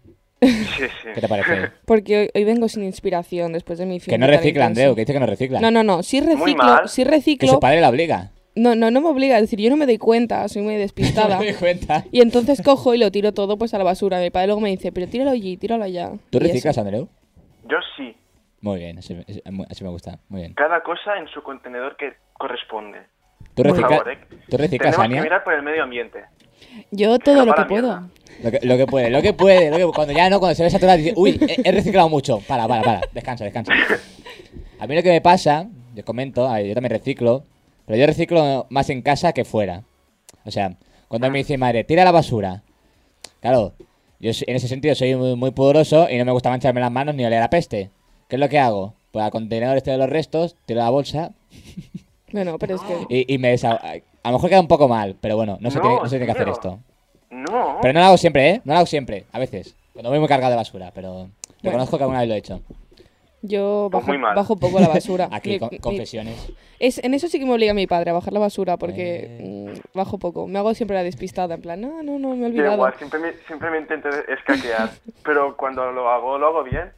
Sí, sí. ¿Qué te parece? Porque hoy, hoy vengo sin inspiración después de mi fin que no recicla. Andreu, que dice que no recicla. No, no, no, sí reciclo, mal. sí Que reciclo. su padre la obliga. No, no, no me obliga, es decir, yo no me doy cuenta, soy muy despistada. No me doy cuenta. y entonces cojo y lo tiro todo pues a la basura. Mi padre luego me dice, pero tíralo allí, tíralo allá. ¿Tú reciclas. Andreu? Yo sí. Muy bien, así, me gusta. Muy bien. Cada cosa en su contenedor que corresponde. ¿Tú, Por recicla- favor, eh. ¿tú reciclas, Tenemos Ania? que mirar por el medio ambiente. Yo todo lo que puedo. Lo que, lo que puede, lo que puede, lo que, cuando ya no, cuando se ve saturado, dice, uy, he, he reciclado mucho. Para, para, para, descansa, descansa. A mí lo que me pasa, yo comento, a yo también reciclo, pero yo reciclo más en casa que fuera. O sea, cuando me dice mi madre, tira la basura. Claro, yo en ese sentido soy muy, muy pudoroso y no me gusta mancharme las manos ni oler a peste. ¿Qué es lo que hago? Pues al contenedor este de los restos, tiro la bolsa Bueno, pero es que... y, y me desa- A lo mejor queda un poco mal, pero bueno, no se, No, tiene, no se tiene que hacer esto. No. Pero no lo hago siempre, ¿eh? No lo hago siempre, a veces. Cuando voy muy cargado de basura, pero reconozco que alguna vez lo he hecho. Yo Pues bajo, muy mal. bajo poco la basura. Aquí, Mi- con- mi- confesiones. es, en eso sí que me obliga mi padre a bajar la basura porque Eh. mm, bajo poco. Me hago siempre la despistada, en plan, no, no, no, me he Da olvidado. igual, siempre me, siempre me intento escaquear. pero cuando lo hago, lo hago bien.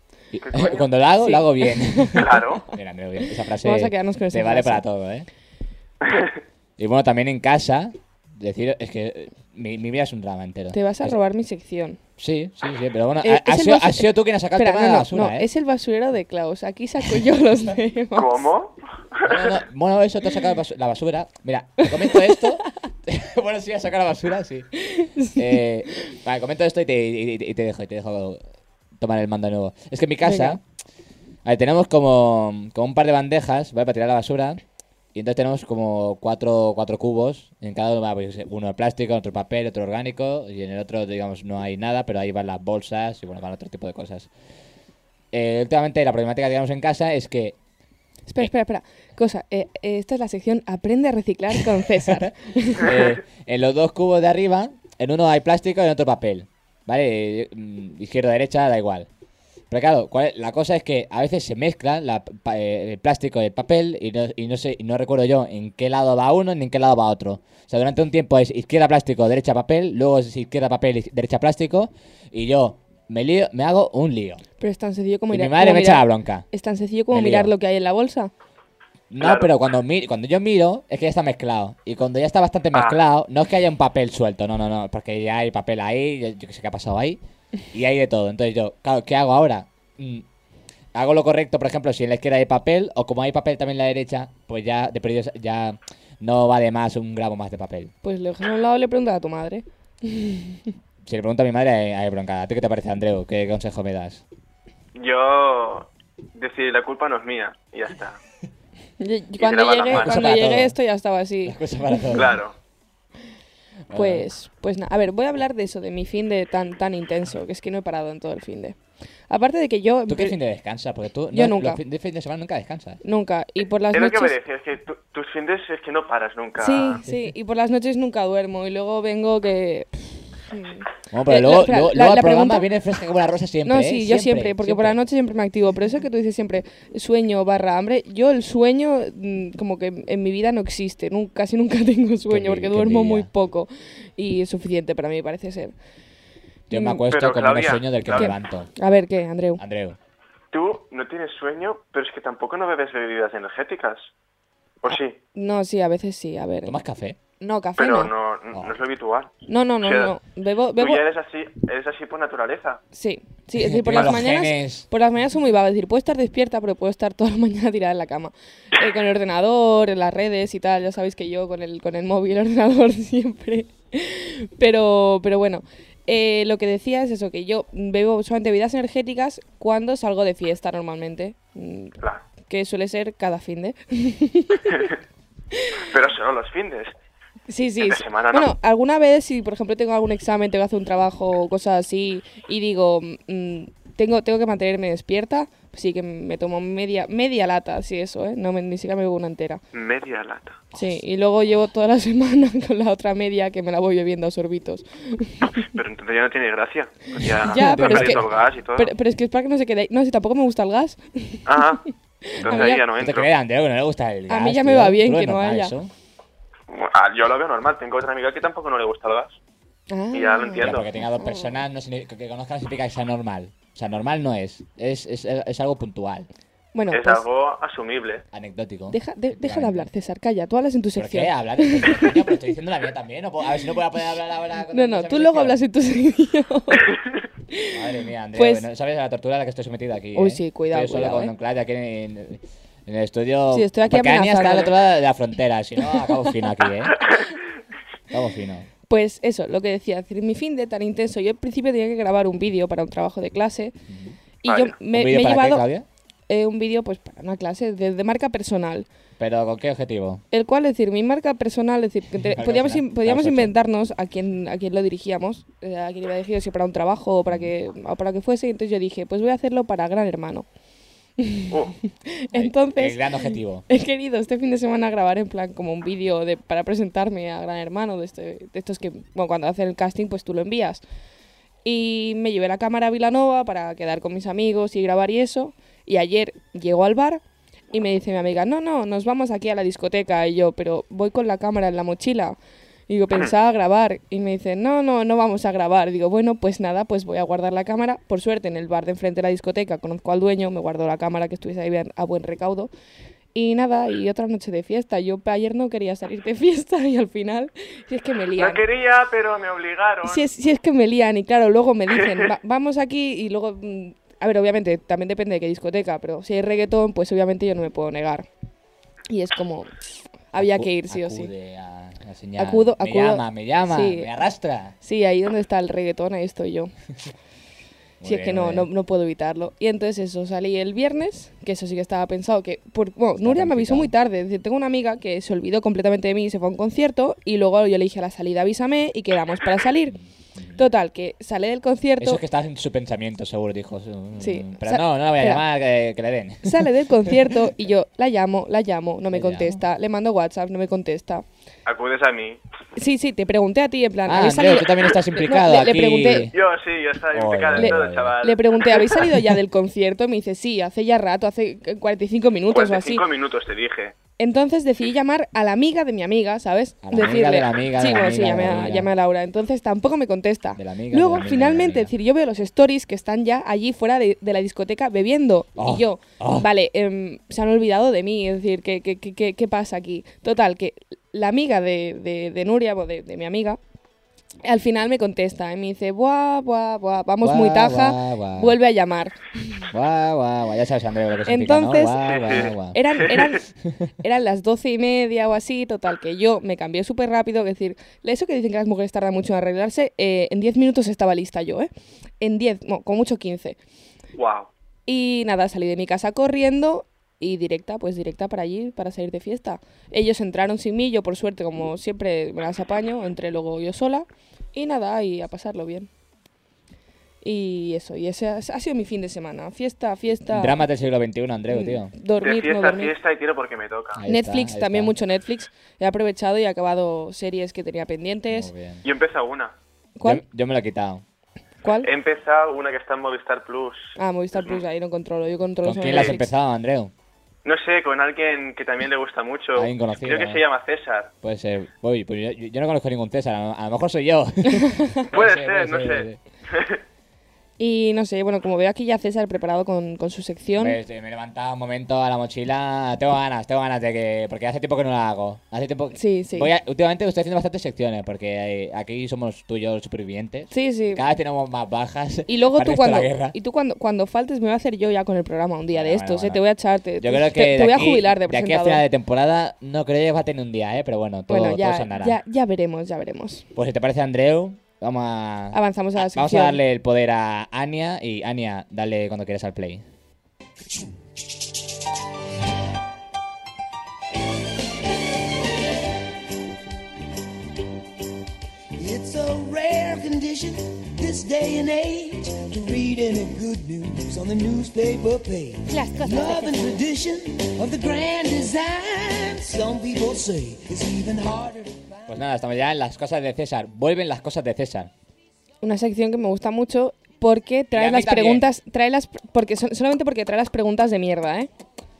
Cuando lo hago, Sí. lo hago bien. Claro. Esa frase Vamos a quedarnos con esa te vale frase. para todo, ¿eh? Y bueno, también en casa, decir, es que eh, mi, mi vida es un drama entero. Te vas a Es- robar mi sección. Sí, sí, sí, pero bueno, Eh, has sido, basu- has sido tú quien ha sacado Espera, el tema no, de la basura, no, ¿eh? es el basurero de Klaus. Aquí saco yo los temas. ¿Cómo? No, no, bueno, eso te ha sacado la basura. Mira, te comento esto. bueno, sí, has sacado la basura, sí. Eh, vale, comento esto y te, y- y- y te dejo, y te dejo tomar el mando de nuevo. Es que en mi casa, Venga. a ver, tenemos como, como un par de bandejas, ¿vale? Para tirar la basura. Y entonces tenemos como cuatro, cuatro cubos. En cada uno va pues, uno de plástico, otro papel, otro orgánico. Y en el otro, digamos, no hay nada, pero ahí van las bolsas y bueno, van otro tipo de cosas. Eh, últimamente la problemática que tenemos en casa es que Espera, espera, espera. Cosa, eh, eh, esta es la sección Aprende a reciclar con César. Eh, en los dos cubos de arriba, en uno hay plástico y en otro papel. ¿Vale? Mm, Izquierda, derecha, da igual. Pero claro, ¿cuál es? la cosa es que a veces se mezcla la pa- eh, el plástico y el papel y no, y no sé, y no recuerdo yo en qué lado va uno ni en qué lado va otro. O sea, durante un tiempo es izquierda plástico, derecha papel, luego es izquierda papel, derecha plástico y yo me lío, me hago un lío. Pero es tan sencillo como Y mi mirar. madre como me echa la bronca. Es tan sencillo como Me lío. mirar lo que hay en la bolsa. No, Claro. pero cuando, mi- cuando yo miro, es que ya está mezclado. Y cuando ya está bastante Ah. mezclado, no es que haya un papel suelto, no, no, no, porque ya hay papel ahí, yo, yo que sé qué ha pasado ahí, y hay de todo. Entonces yo, claro, ¿qué hago ahora? Mm, hago lo correcto, por ejemplo, si en la izquierda hay papel, o como hay papel también en la derecha, pues ya de perdido ya no vale más un gramo más de papel. Pues le dejas a un lado y le preguntas a tu madre. Si le pregunto a mi madre, hay, hay bronca. ¿A ti qué te parece, Andreu? ¿Qué consejo me das? Yo decir la culpa no es mía y ya está. Y- y te cuando lavas las llegue, manos. cuando Para llegue todo. esto ya estaba así. Las cosas para todo. Claro. Pues, pues nada, a ver, voy a hablar de eso, de mi fin de tan, tan intenso, que es que no he parado en todo el fin de. Aparte de que yo... ¿Tú qué fin de descansas? Porque tú Yo no, nunca. los fin de, fin de semana nunca descansas. Nunca, y por las Es lo que me noches... decía, es que tu- tus fines es que no paras nunca. Sí, sí, y por las noches nunca duermo, y luego vengo que... Bueno, pero Eh, luego, la- espera, luego, la- luego al la programa pregunta- viene fresca como la rosa siempre. No, ¿eh? sí, yo siempre, porque por la noche siempre me activo. Pero eso que tú dices siempre, sueño barra hambre, yo el sueño mm, como que en mi vida no existe. nun- casi nunca tengo sueño porque qué duermo muy poco. Y es suficiente para mí, parece ser. Yo me Mm, acuesto Pero, con menos Claudia, sueño del que me levanto. A ver, ¿qué, Andreu? Andreu. Tú no tienes sueño, pero es que tampoco no bebes bebidas energéticas. ¿O sí? No, sí, a veces sí, a ver. ¿Tomas café? No, café Pero no. no, no es lo habitual. No, no, no, O sea, no. Bebo, Tú bebo, ya eres así, eres así por naturaleza. Sí, sí, es decir, por las mañanas, genes. por las mañanas soy muy vaga, es decir, puedo estar despierta, pero puedo estar toda la mañana tirada en la cama. Eh, con el ordenador, en las redes y tal, ya sabéis que yo con el, con el móvil, el ordenador siempre. Pero, pero bueno, eh, lo que decía es eso, que yo bebo solamente bebidas energéticas cuando salgo de fiesta normalmente, mm, Claro. que suele ser cada fin de. Pero solo los findes. Sí, sí. Entre sí. semana no. Bueno, alguna vez, si por ejemplo tengo algún examen, tengo que hacer un trabajo o cosas así, y digo, mm, tengo, tengo que mantenerme despierta, pues sí que me tomo media, media lata, sí, eso, ¿eh? No me, ni siquiera me bebo una entera. Media lata. Sí, y luego llevo toda la semana con la otra media que me la voy bebiendo a sorbitos. Pero entonces ya no tiene gracia. Ya, Ya, pero es que- perdido el gas y todo. Pero, pero es que es para que no se quede ahí. No, si tampoco me gusta el gas. Ah, entonces ahí ya- ya no ¿No te entro. crees, Andreu, que no le gusta el A mí ya me va bien ¿Tú lo que no haya. eso? Ah, yo lo veo normal. Tengo otra amiga que tampoco no le gusta el gas. Ah. Y ya lo entiendo. porque tenga dos personas no significa- que conozcan significa que sea normal. O sea, normal no es. Es, es, es algo puntual, Bueno, es pues algo asumible. anecdótico. deja, de- deja de hablar, César, calla, tú hablas en tu ¿Por sección. qué? Hablar de coño, pero estoy diciendo la mía también. ¿no puedo- A ver si no puedo poder hablar ahora. con No, no, tú luego sección. hablas en tu sección. Madre mía, Andreu, Pues- ¿no ¿sabes la tortura a la que estoy sometido aquí? Uy, eh? sí, cuidado, Estoy solo cuidado, con eh. Claudia aquí en, en- el estudio. Sí, estoy aquí Porque Ania está al otro lado de la frontera, si no, acabo fino aquí, ¿eh? Acabo fino. Pues eso, lo que decía, decir, mi fin de tan intenso. Yo al principio tenía que grabar un vídeo para un trabajo de clase y yo me, ¿Un me he para qué, llevado Claudia? eh, un vídeo pues para una clase de, de marca personal. ¿Pero con qué objetivo? El cual, es decir, mi marca personal, es decir, que te- podíamos, personal, in- podíamos inventarnos a quién, a quién lo dirigíamos, eh, a quién iba dirigido, si para un trabajo o para que, o para que fuese. Entonces yo dije, pues voy a hacerlo para Gran Hermano. Uh, Entonces, El gran objetivo. He querido este fin de semana grabar en plan como un vídeo de, para presentarme a Gran Hermano, de, este, de estos que, bueno, cuando hacen el casting, pues tú lo envías. Y me llevé la cámara a Vilanova para quedar con mis amigos y grabar y eso. Y ayer llegó al bar y me dice mi amiga, no, no, nos vamos aquí a la discoteca. Y yo, pero voy con la cámara en la mochila. Y digo, pensaba grabar. Y me dice, no, no, no vamos a grabar. Digo, bueno, pues nada, pues voy a guardar la cámara. Por suerte, en el bar de enfrente de la discoteca conozco al dueño, me guardo la cámara que estuviese ahí bien- a buen recaudo. Y nada, y otra noche de fiesta. Yo ayer no quería salir de fiesta y al final, si es que me lían. no quería, pero me obligaron. Si es, si es que me lían y claro, luego me dicen, "Va- vamos aquí y luego, mm, a ver, obviamente, también depende de qué discoteca, pero si hay reggaetón, pues obviamente yo no me puedo negar. Y es como, había que ir sí o sí. A la señal. Acudo- me acudo- llama, me llama, sí. me arrastra. Sí, ahí donde está el reggaetón, ahí estoy yo. Si es bien, que no, no, no puedo evitarlo. Y entonces eso, salí el viernes, que eso sí que estaba pensado, que... Por, bueno, Está Nuria me avisó muy tarde, es decir, tengo una amiga que se olvidó completamente de mí y se fue a un concierto y luego yo le dije a la salida avísame y quedamos para salir. Total, que sale del concierto... Eso es que estaba en su pensamiento, seguro, dijo. mm, Sí. Pero Sa- no, no la voy a espera. llamar, que, que le den. Sale del concierto y yo la llamo, la llamo, no me Le llamo. contesta, le mando WhatsApp, no me contesta. Acudes a mí. Sí, sí, te pregunté a ti, en plan, Ah, ¿habéis Andreu, salido- tú también estás No, implicado le- le aquí. pregunté. Yo sí, yo estaba Oye, implicado le- en todo, chaval. Le pregunté, ¿habéis salido ya del concierto? Me dice, sí, hace ya rato, hace 45 minutos o así. 45 minutos te dije. Entonces decidí llamar a la amiga de mi amiga, ¿sabes? A la amiga de la amiga de Sí, la bueno, sí, amiga de llamé la a, llamé a Laura. Entonces tampoco me contesta. De la amiga de Luego, la amiga de la finalmente, amiga. es decir, yo veo los stories que están ya allí fuera de, de la discoteca bebiendo. Oh, y yo, oh. vale, em, se han olvidado de mí. Es decir, ¿qué, qué, qué, qué- pasa aquí? Total, que la amiga de, de, de Nuria, o de, de mi amiga, al final me contesta y me dice, buah, buah, buah, vamos Buah, muy taja, buah, buah. vuelve a llamar. Guau, guau, guau. Ya sabes, Andreu, lo que significa, Entonces, ¿no? Eran, eran, eran las doce y media o así, total, que yo me cambié súper rápido, es decir, eso que dicen que las mujeres tardan mucho en arreglarse, eh, en 10 minutos estaba lista yo, ¿eh? En 10, no, con mucho 15. Wow. Y nada, salí de mi casa corriendo y directa, pues directa para allí, para salir de fiesta. Ellos entraron sin mí, yo por suerte, como siempre me las apaño, entré luego yo sola y nada, y a pasarlo bien. Y eso, y ese ha, ha sido mi fin de semana. Fiesta, fiesta. Dramas del siglo XXI, Andreu, mm, tío. De Dormir, no fiesta a dormir. fiesta y tiro porque me toca. Ahí Netflix, está, también está. mucho Netflix. He aprovechado y he acabado series que tenía pendientes. Muy bien. Yo empecé una. ¿Cuál? Yo, yo me lo he quitado. ¿Cuál? He empezado una que está en Movistar Plus. Ah, Movistar Plus, ahí no controlo. Yo controlo ¿Con quién la has empezado, Andreu? No sé, con alguien que también le gusta mucho. Alguien conocido, Creo que ¿no? se llama César. Puede ser. Uy, pues yo, yo no conozco ningún César. A lo, mejor soy yo. Puede ser, ser, no puede sé. Y no sé, bueno, como veo aquí ya César preparado con, con su sección. Me he levantado un momento a la mochila. Tengo ganas, tengo ganas de que. Porque hace tiempo que no la hago. Hace tiempo. Sí, sí. Voy a- últimamente estoy haciendo bastantes secciones. Porque eh, aquí somos tú y yo supervivientes. Sí, sí. Cada vez tenemos más bajas. Y luego tú cuando, y tú cuando, cuando faltes me voy a hacer yo ya con el programa un día Bueno, de bueno, estos, ¿eh? bueno. Te voy a echar, te, Yo creo que. te, voy a jubilar de De aquí a presentador. final de temporada no creo que va a tener un día, ¿eh? Pero bueno, todo, bueno, todo ya, se andará. ya, ya veremos, ya veremos. Pues si te parece, Andreu, vamos a. Avanzamos a la Vamos a sección. darle el poder a Ania. Y Ania, dale cuando quieras al play. It's a rare condition this day and age to read any good news on the newspaper page. Las cosas de Love and tradition of the grand design. Some people say it's even harder to find. Pues nada, estamos ya en las cosas de César. Vuelven las cosas de César. Una sección que me gusta mucho porque trae las también. preguntas, trae las porque son- solamente porque trae las preguntas de mierda, ¿eh?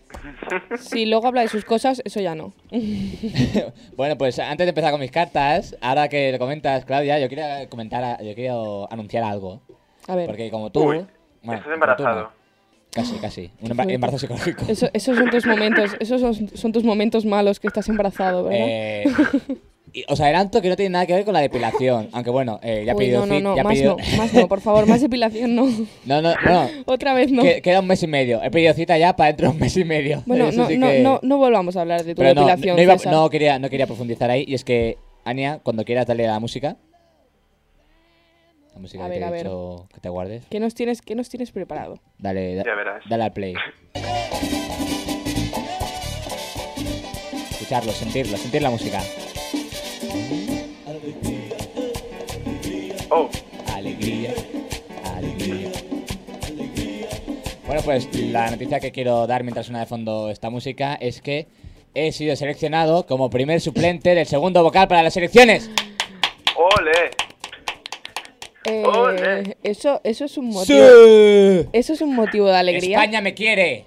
Si luego habla de sus cosas, eso ya no. bueno, pues antes de empezar con mis cartas, ahora que lo comentas, Claudia, yo quería comentar, yo quiero anunciar algo. A ver, Porque como tú. Uy, bueno, estás tú embarazado. no. Casi, casi. Un embarazo psicológico. eso- esos son tus momentos, esos son, son tus momentos malos que estás embarazado, ¿verdad? Eh, y os adelanto que no tiene nada que ver con la depilación. Aunque bueno, eh, ya he Uy, pedido no, no, no, ya más pedido- no, más no, por favor, más depilación no. no, no, no. Otra vez no. Que- queda un mes y medio. He pedido cita ya para dentro de un mes y medio. Bueno, no, sí no, que- no, no volvamos a hablar de tu Pero depilación, no, iba- César. no quería, no quería profundizar ahí. Y es que, Ania, cuando quieras darle a la música. La música A que ver, te a he ver. dicho que te guardes. ¿Qué nos tienes, qué nos tienes preparado? Dale, da- Ya verás. dale al play. Escucharlo, sentirlo, sentir la música. Oh, Alegría, alegría. Bueno, pues la noticia que quiero dar mientras suena de fondo esta música es que he sido seleccionado como primer suplente del segundo vocal para las elecciones. ole. Eh, ¡Ole! eso, eso es un motivo. Eso es un motivo de alegría. España me quiere.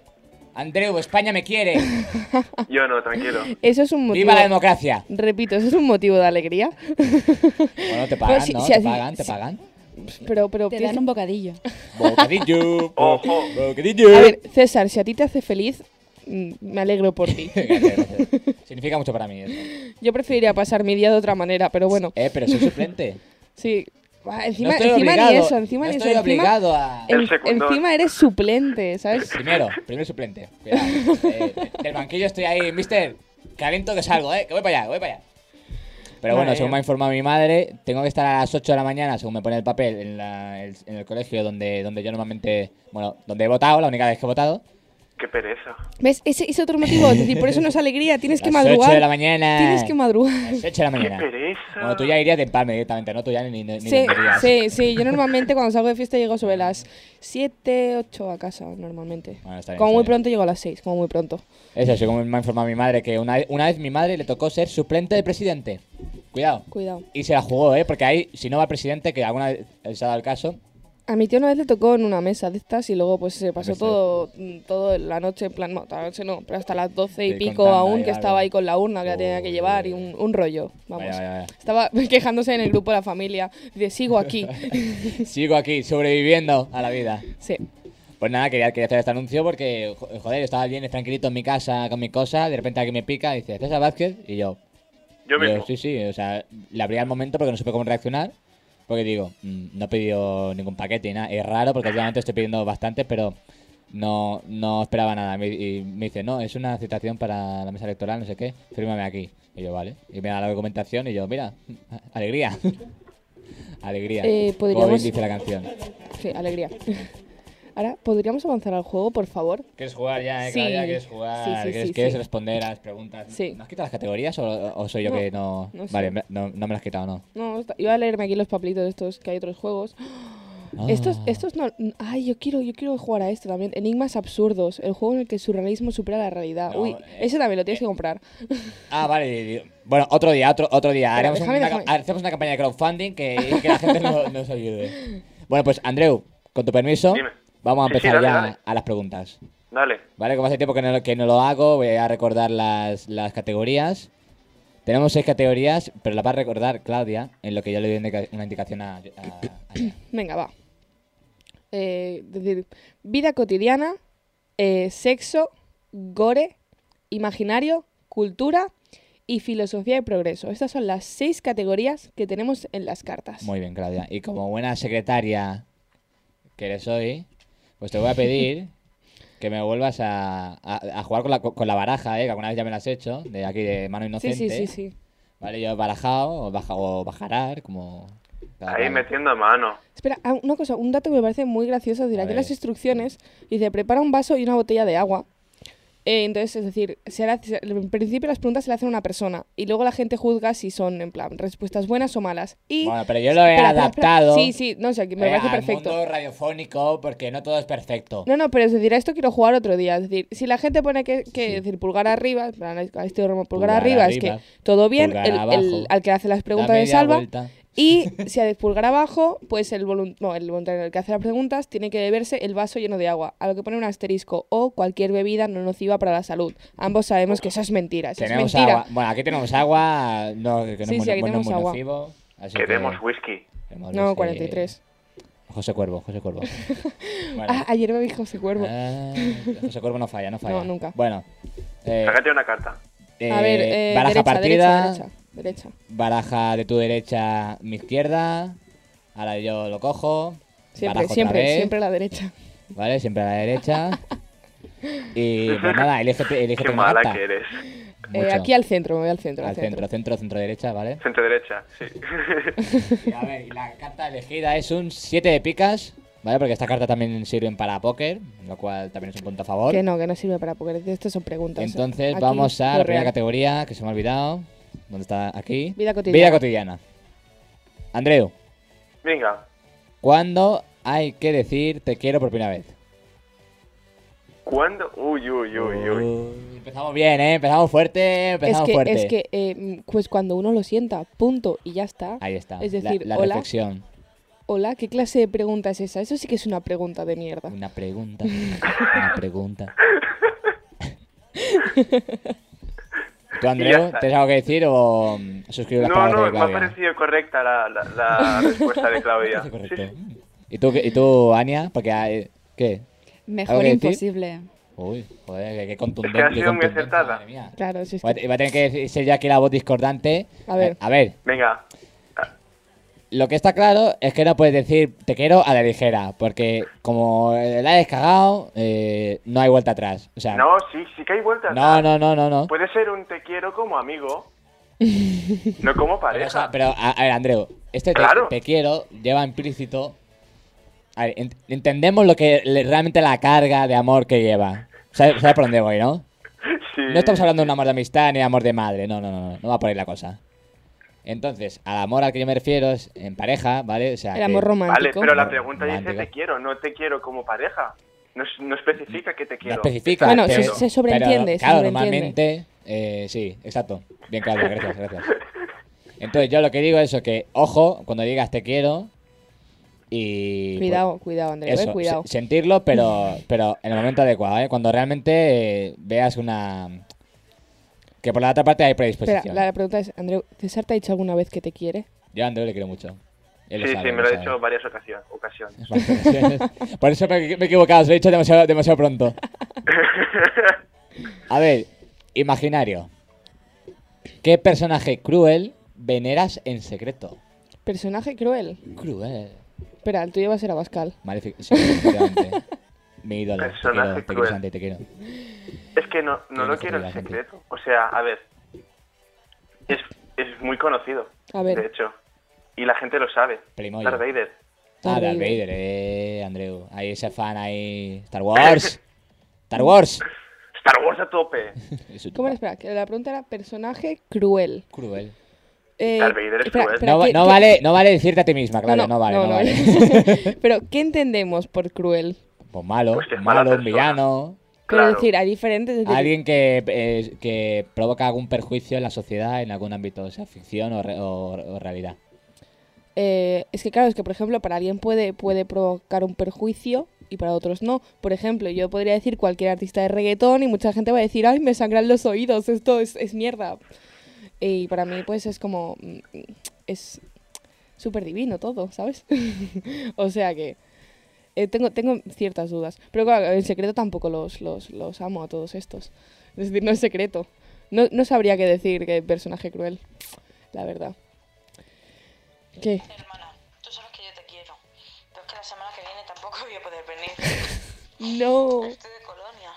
Andreu, España me quiere. Yo no, tranquilo. Eso es un motivo. ¡Viva la democracia! Repito, eso es un motivo de alegría. Bueno, te pagan, si- ¿no? si te pagan, te pagan. Pero, pero. Te dan un bocadillo. Bocadillo. Ojo. Bocadillo. A ver, César, si a ti te hace feliz, mm, me alegro por ti. Gracias, gracias. Significa mucho para mí eso. Yo preferiría pasar mi día de otra manera, pero bueno, Eh, pero soy suplente. sí. Encima, no estoy encima obligado. ni eso, encima no ni estoy eso. Encima, obligado a... en- encima eres suplente, ¿sabes? Primero, primer suplente. Cuidado. Eh, del banquillo estoy ahí, mister. Caliento que salgo, eh. Que voy para allá, que voy para allá. Pero bueno, según me ha informado mi madre, tengo que estar a las 8 de la mañana, según me pone el papel, en, la- el, en el colegio donde, donde yo normalmente. Bueno, donde he votado, la única vez que he votado. Qué pereza. ¿Ves? Ese es otro motivo. Es decir, por eso no es alegría. Tienes que las madrugar. 8 de la mañana. Tienes que madrugar. Las 8 de la Qué mañana. pereza. Bueno, tú ya irías de empalme directamente, ¿no? Tú ya ni, ni, ni Sí, vendrías. sí, sí. Yo normalmente cuando salgo de fiesta llego sobre las 7, 8 a casa, normalmente. Bueno, está bien, como está muy bien. pronto llego a las 6, como muy pronto. Eso, según me ha informado mi madre, que una, una vez mi madre le tocó ser suplente de presidente. Cuidado. Cuidado. Y se la jugó, ¿eh? Porque ahí, si no va el presidente, que alguna vez se ha dado el caso, A mi tío una vez le tocó en una mesa de estas y luego pues se pasó todo, mm, todo la noche, en plan, no, toda la noche no, pero hasta las 12 y pico aún que algo. estaba ahí con la urna que la tenía que llevar y un, un rollo, vamos. Vaya, vaya, vaya. Estaba quejándose en el grupo de la familia, de sigo aquí. Sigo aquí, sobreviviendo a la vida. sí. Pues nada, quería, quería hacer este anuncio porque, jo- joder, estaba bien tranquilito en mi casa con mi cosa, de repente alguien me pica y dice, ¿César Vázquez? Y yo, Yo yo, mismo. sí, sí, o sea, le abrí al momento porque no supe cómo reaccionar. Porque digo, mm, no he pedido ningún paquete y nada. Es raro porque últimamente estoy pidiendo bastante, pero no, no esperaba nada. Me- Y me dice, no, es una citación para la mesa electoral, no sé qué, fírmame aquí. Y yo, vale. Y me da la documentación y yo, mira, alegría. alegría. Eh, Como bien dice la canción. Sí, alegría. Ahora, ¿podríamos avanzar al juego, por favor? ¿Quieres jugar ya, eh, Sí. Claudia? ¿Quieres jugar? Sí, sí, ¿Quieres, sí, quieres sí. responder a las preguntas? Sí. ¿No has quitado las categorías o, o soy yo No, que no...? no sé. vale, me- no, no me las has quitado, ¿no? No, está- iba a leerme aquí los papelitos estos, que hay otros juegos. Estos, Ah. estos no. Ay, yo quiero, yo quiero jugar a esto también. Enigmas absurdos. El juego en el que el surrealismo supera la realidad. No, Uy, eh. ese también lo tienes que comprar. Ah, vale. Bueno, otro día, otro, otro día. Haremos déjame, una, déjame. hacemos una campaña de crowdfunding que, que la gente no- nos ayude. Bueno, pues Andreu, con tu permiso, Dime. Vamos a Sí, sí, empezar dale, ya dale. a las preguntas. Dale. Vale, como hace tiempo que no, lo- que no lo hago, voy a recordar las, las categorías. Tenemos seis categorías, pero las va a recordar Claudia, en lo que yo le doy indica- una indicación a, a-. Venga, va. Eh, es decir, vida cotidiana, eh, sexo, gore, imaginario, cultura y filosofía y progreso. Estas son las seis categorías que tenemos en las cartas. Muy bien, Claudia. Y como buena secretaria que eres hoy, pues te voy a pedir que me vuelvas a, a- a jugar con la, con la baraja, ¿eh? que alguna vez ya me la has hecho, de aquí de mano sí, inocente. sí, sí, sí. Vale, yo he barajado o, baja, o bajarar, como... cada Ahí metiendo mano. Espera, ah, una cosa, un dato que me parece muy gracioso. En ver. las instrucciones dice, prepara un vaso y una botella de agua. Eh, entonces, es decir, se le hace- en principio las preguntas se le hacen a una persona y luego la gente juzga si son, en plan, respuestas buenas o malas. Y... Bueno, pero yo lo he Espera, espera, espera. adaptado Sí, sí, no sé, me eh, parece al perfecto. mundo radiofónico porque no todo es perfecto. No, no, pero es decir, a esto quiero jugar otro día. Es decir, si la gente pone que, que Sí. es decir, pulgar arriba, plan, este pulgar, Pulgar arriba, es que todo bien, el, al que hace las preguntas de media salva. vuelta. Y si hay pulgar abajo, pues el, volun- no, el voluntario el que hace las preguntas tiene que beberse el vaso lleno de agua, a lo que pone un asterisco o cualquier bebida no nociva para la salud. Ambos sabemos que eso es mentira. eso es Tenemos mentira. agua. Bueno, aquí tenemos agua, no, que no Sí, es sí, aquí no es tenemos muy agua. nocivo, así que Queremos whisky. queremos No, ese- 43. José Cuervo, José Cuervo. Bueno. Ah, ayer bebí José Cuervo. Ah, José Cuervo no falla, no falla. No, nunca. Bueno. eh, Sácate una carta. a ver, eh, eh, baraja derecha, partida, derecha, derecha, derecha. baraja de tu derecha, mi izquierda. Ahora yo lo cojo. Siempre, barajo otra siempre, vez, siempre la derecha. ¿Vale? Siempre a la derecha. y pues nada, Qué una mala carta. que eres. Eh, aquí al centro, me voy al centro. Al centro, centro, centro derecha, ¿vale? Centro derecha, sí. Y a ver, y la carta elegida es un 7 de picas, ¿vale? Porque esta carta también sirven para póker, lo cual también es un punto a favor. Que no, que no sirve para poker. Estas son preguntas. Entonces Aquí, vamos a la primera categoría que se me ha olvidado. ¿Dónde está? Aquí. Vida cotidiana. Vida cotidiana. Andreu, Venga, ¿cuándo hay que decir te quiero por primera vez? ¿cuándo? Uy, uy, uy, uy. Uy, empezamos bien, ¿eh? Empezamos fuerte, Es empezamos que, fuerte. es que eh, pues cuando uno lo sienta, punto, y ya está. Ahí está. Es la- decir, la, hola. reflexión. Hola, ¿qué clase de pregunta es esa? Eso sí que es una pregunta de mierda. Una pregunta. una pregunta. ¿Tú, Andreu, ya tienes algo que decir o mm, suscribir las No, palabras no, de me ha Claudia? parecido correcta la, la, la respuesta de Claudia. Sí, correcto. sí. ¿Y tú, qué- ¿Y tú, Ania? Porque, hay- ¿qué? Mejor imposible. Uy, joder, qué, qué Es contundente. que ha sido muy contundente, acertada. Claro, si es Va a, que... va a tener que decir- ser yo aquí la voz discordante. A ver. Eh, a ver, Venga, lo que está claro es que no puedes decir te quiero a la ligera, porque como la hayas cagado, eh, no hay vuelta atrás. O sea, no, sí, sí que hay vueltas. no, no, no, no. no. Puede ser un te quiero como amigo, no como Pero, o sea, pareja. pero, a, a ver, Andreu, este te, Claro. te quiero lleva implícito. A ver, ent- entendemos lo que le- realmente la carga de amor que lleva. ¿Sabes, sabes por dónde voy, no? Sí. No estamos hablando de un amor de amistad ni de amor de madre. No, no, no, no. No va por ahí la cosa. Entonces, al amor al que yo me refiero es en pareja, ¿vale? O sea, El que- amor Vale, romántico. pero la pregunta dice Romántica. te quiero, no te quiero como pareja. No, es- no especifica que te No quiero. especifica. Bueno, pero- se- se sobreentiende, pero, claro, sobreentiende. normalmente. eh, sí, exacto. Bien, Claudia, gracias, gracias. Entonces, yo lo que digo es eso: que, ojo, cuando digas te quiero. Y. Cuidado, cuidado, Andrés, Eso, eh, cuidado. se- sentirlo, pero, pero en el momento adecuado, ¿eh? Cuando realmente eh, veas una... Que por la otra parte hay Espera, predisposición. la pregunta es, Andreu, ¿César te ha dicho alguna vez que te quiere? Yo a Andreu le quiero mucho. Él Sí, sabe, sí, me lo he dicho varias ocasio- ocasiones. Varias ocasiones. Por eso me, me he equivocado, se lo he dicho demasiado, demasiado pronto. A ver, imaginario. ¿Qué personaje cruel veneras en secreto? Personaje cruel. Cruel. Espera, el tuyo va a ser Abascal. Maléfico. Sí, efectivamente. Mi ídolo. Te Personaje quiero, te quiero, cruel. Santi, te quiero. Es que no, no lo quiero en gente. secreto. O sea, a ver. Es, es muy conocido, A ver. de hecho. Y la gente lo sabe. Primo Darth Vader. Ah, Darth Vader. Eh, Andreu. Ahí ese fan ahí. Star Wars. Star Wars. Star Wars a tope. ¿Cómo era? Espera, que la pregunta era personaje cruel. Cruel. Eh, Darth Vader es espera, cruel. espera, No, va- ¿qué- no qué- vale, no vale decirte a ti misma, Claudia, no, vale, no, vale. Pero, ¿qué entendemos por cruel? Pues malo, Pues es malo, un villano, Pero Claro. es decir, hay diferentes. decir, alguien que, eh, que provoca algún perjuicio en la sociedad en algún ámbito, sea ficción o, re- o- o realidad. eh, es que claro, es que por ejemplo, para alguien puede, puede provocar un perjuicio y para otros no. Por ejemplo, yo podría decir cualquier artista de reggaetón y mucha gente va a decir, ay, me sangran los oídos, esto es, es mierda. Y para mí, pues es como. mm, Es súper divino todo, ¿sabes? o sea que. Eh, tengo, tengo ciertas dudas. Pero claro, en secreto tampoco los, los, los amo a todos estos. Es decir, no es secreto. No, no sabría qué decir que personaje cruel. La verdad. ¿Qué? Hermana, tú sabes que yo te quiero. Pero es que la semana que viene tampoco voy a poder venir. No. Estoy de colonia.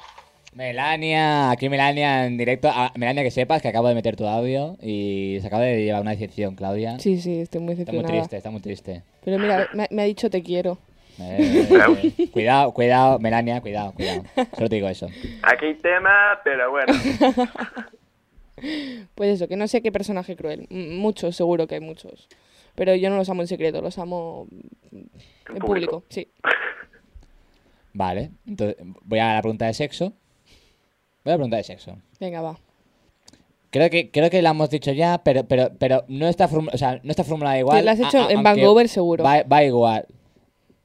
Melania, aquí Melania en directo. Ah, Melania, que sepas que acabo de meter tu audio y se acaba de llevar una decepción, Claudia. Sí, sí, estoy muy Está muy decepcionada. triste, está muy triste. Pero mira, me, me ha dicho te quiero. Eh, cuidado, cuidado, Melania, cuidado, cuidado. Solo te digo eso. Aquí hay tema, pero bueno. Pues eso, que no sé qué personaje cruel. Muchos, seguro que hay muchos. Pero yo no los amo en secreto, los amo en público. público. Sí. Vale, entonces voy a la pregunta de sexo. Voy a la pregunta de sexo. Venga, va. Creo que, creo que la hemos dicho ya, pero, pero, pero no está formu- o sea, no está formulada igual. Sí, la has hecho a- a- en Vancouver, seguro. Va, va igual.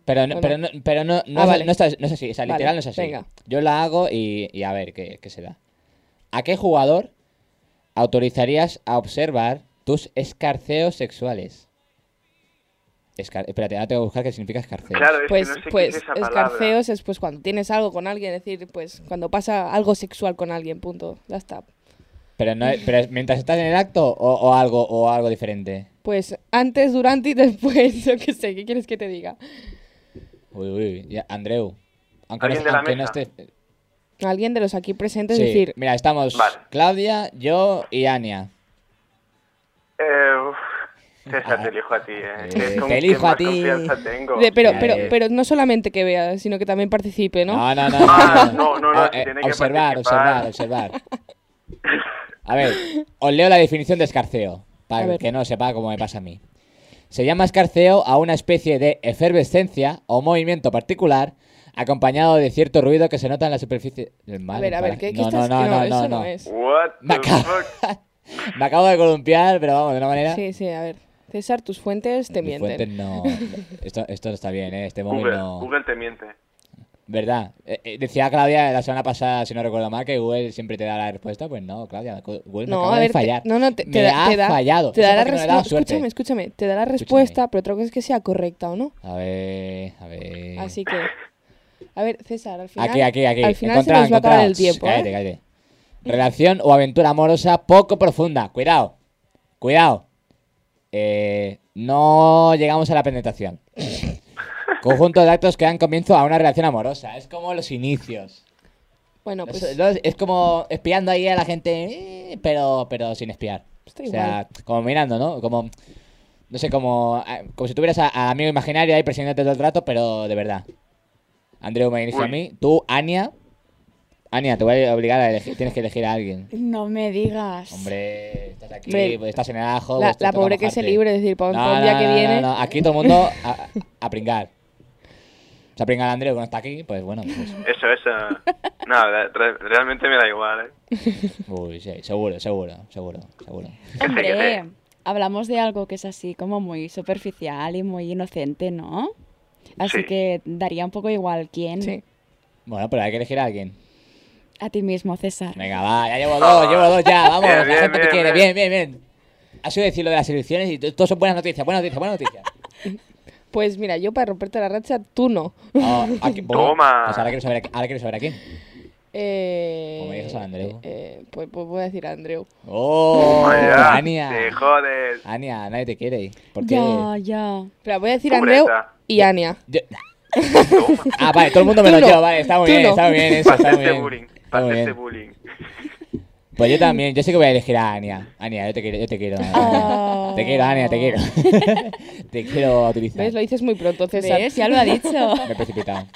Pero no, pero no, pero no, no, Ah, es, vale. no, está- no es así, o sea, Vale, literal no es así. venga. Yo la hago y, y a ver qué, qué se da. ¿A qué jugador autorizarías a observar tus escarceos sexuales? Escar Espérate, ahora tengo que buscar qué significa escarceo. Claro, es Pues, que no sé pues qué es esa palabra. escarceos es pues cuando tienes algo con alguien, es decir, pues cuando pasa algo sexual con alguien, punto. Ya está. Pero, no, pero es mientras estás en el acto o, o algo, o algo diferente. Pues antes, durante y después, yo qué sé, ¿qué quieres que te diga? Uy, uy, ya, Andreu. Aunque, no, ¿Alguien de la aunque no mesa? estés. Alguien de los aquí presentes, Sí, es decir, mira, estamos Vale. Claudia, yo y Ania. Eh, uf, César, te elijo a ti, eh. Eh, Es con te quien elijo a más ti. confianza tengo. de- pero, Ya, pero, eh. pero no solamente que vea, sino que también participe, ¿no? No, no, no. Ah, no, no, no, si eh, tiene que observar, participar. observar, observar. A ver, os leo la definición de escarceo, A para ver. que no sepa cómo me pasa a mí. Se llama escarceo a una especie de efervescencia o movimiento particular acompañado de cierto ruido que se nota en la superficie del mar. a ver, a ver, ¿qué, qué no, estás...? no, no, no, no, eso no, es. What Me acabo, fuck? me acabo de columpiar, pero vamos, de una manera... Sí, sí, a ver. César, tus fuentes te Mis mienten. fuentes no... Esto, esto está bien, ¿eh? Este móvil Google, no... Google te miente. ¿Verdad? Eh, eh, decía Claudia la semana pasada, si no recuerdo mal, que Google siempre te da la respuesta. Pues no, Claudia, Google me No, acaba a de ver, te- fallar. no, no, te, te me da, ha te da- fallado. Te da la no respuesta. escúchame, escúchame. Te da la respuesta, pero otra cosa es que sea correcta o no. A ver, a ver... Así que. A ver, César, al final. Aquí, aquí, aquí. Al final se nos va a acabar el tiempo, Shh, Cállate, ¿eh? cállate. Relación o aventura amorosa poco profunda. Cuidado. Cuidado. Eh, no llegamos a la penetración. Conjunto de actos que dan comienzo a una relación amorosa. Es como los inicios. Bueno, pues. es como espiando ahí a la gente, eh, pero, pero sin espiar. Está O sea, igual. como mirando, ¿no? Como, no sé, como, ah, como si tuvieras a, a amigo imaginario ahí persiguiéndote todo el rato, pero de verdad. Andreu me inicia a mí. Tú, Ania. Ania, te voy a obligar a elegir. Tienes que elegir a alguien. No me digas. Hombre, estás aquí, Hombre, pues estás en el ajo. la pues la pobre que se libre, es decir, para No, un no, día no, que no, viene. no, Aquí todo el mundo a, a pringar. O sea, pringar a Andreu, que no está aquí, pues bueno. Pues, Eso, eso. No, re- re- realmente me da igual, ¿eh? uy, sí, seguro, seguro, seguro, seguro. Que que Hombre, hablamos de algo que es así como muy superficial y muy inocente, ¿no? Así Sí. que daría un poco igual quién. Sí. Bueno, pero hay que elegir a alguien. A ti mismo, César. Venga, va, ya llevo dos, llevo dos ya, vamos, Bien, la bien, gente te bien, quiere, bien. bien, bien, bien. Ha sido decir lo de las elecciones y todo son buenas noticias, buenas noticias, buenas noticias. Pues mira, yo para romperte la racha, tú no. Oh, aquí- bueno, Toma. Pues ahora quiero saber, a- ahora quiero saber a quién. Eh, Como me dices a Andreu. eh, pues, pues voy a decir a Andreu. Oh, Vaya, Ania. Te jodes. Ania, nadie te quiere. ¿Por qué? Ya, ya. Pero voy a decir a Andreu y Ania. Yo- Ah, vale, todo el mundo Tú menos no. yo, vale, está muy Tú bien, no. está muy bien eso, Para está muy hacerte bien. bullying. Está Para muy hacerte bien. bullying. Pues yo también, yo sí que voy a elegir a Ania. Ania, yo te quiero, yo te quiero. Ah. Te quiero, Ania, te quiero. te quiero utilizar. ¿Ves? Lo dices muy pronto, César. ¿Ves? Ya lo ha dicho. Me he precipitado.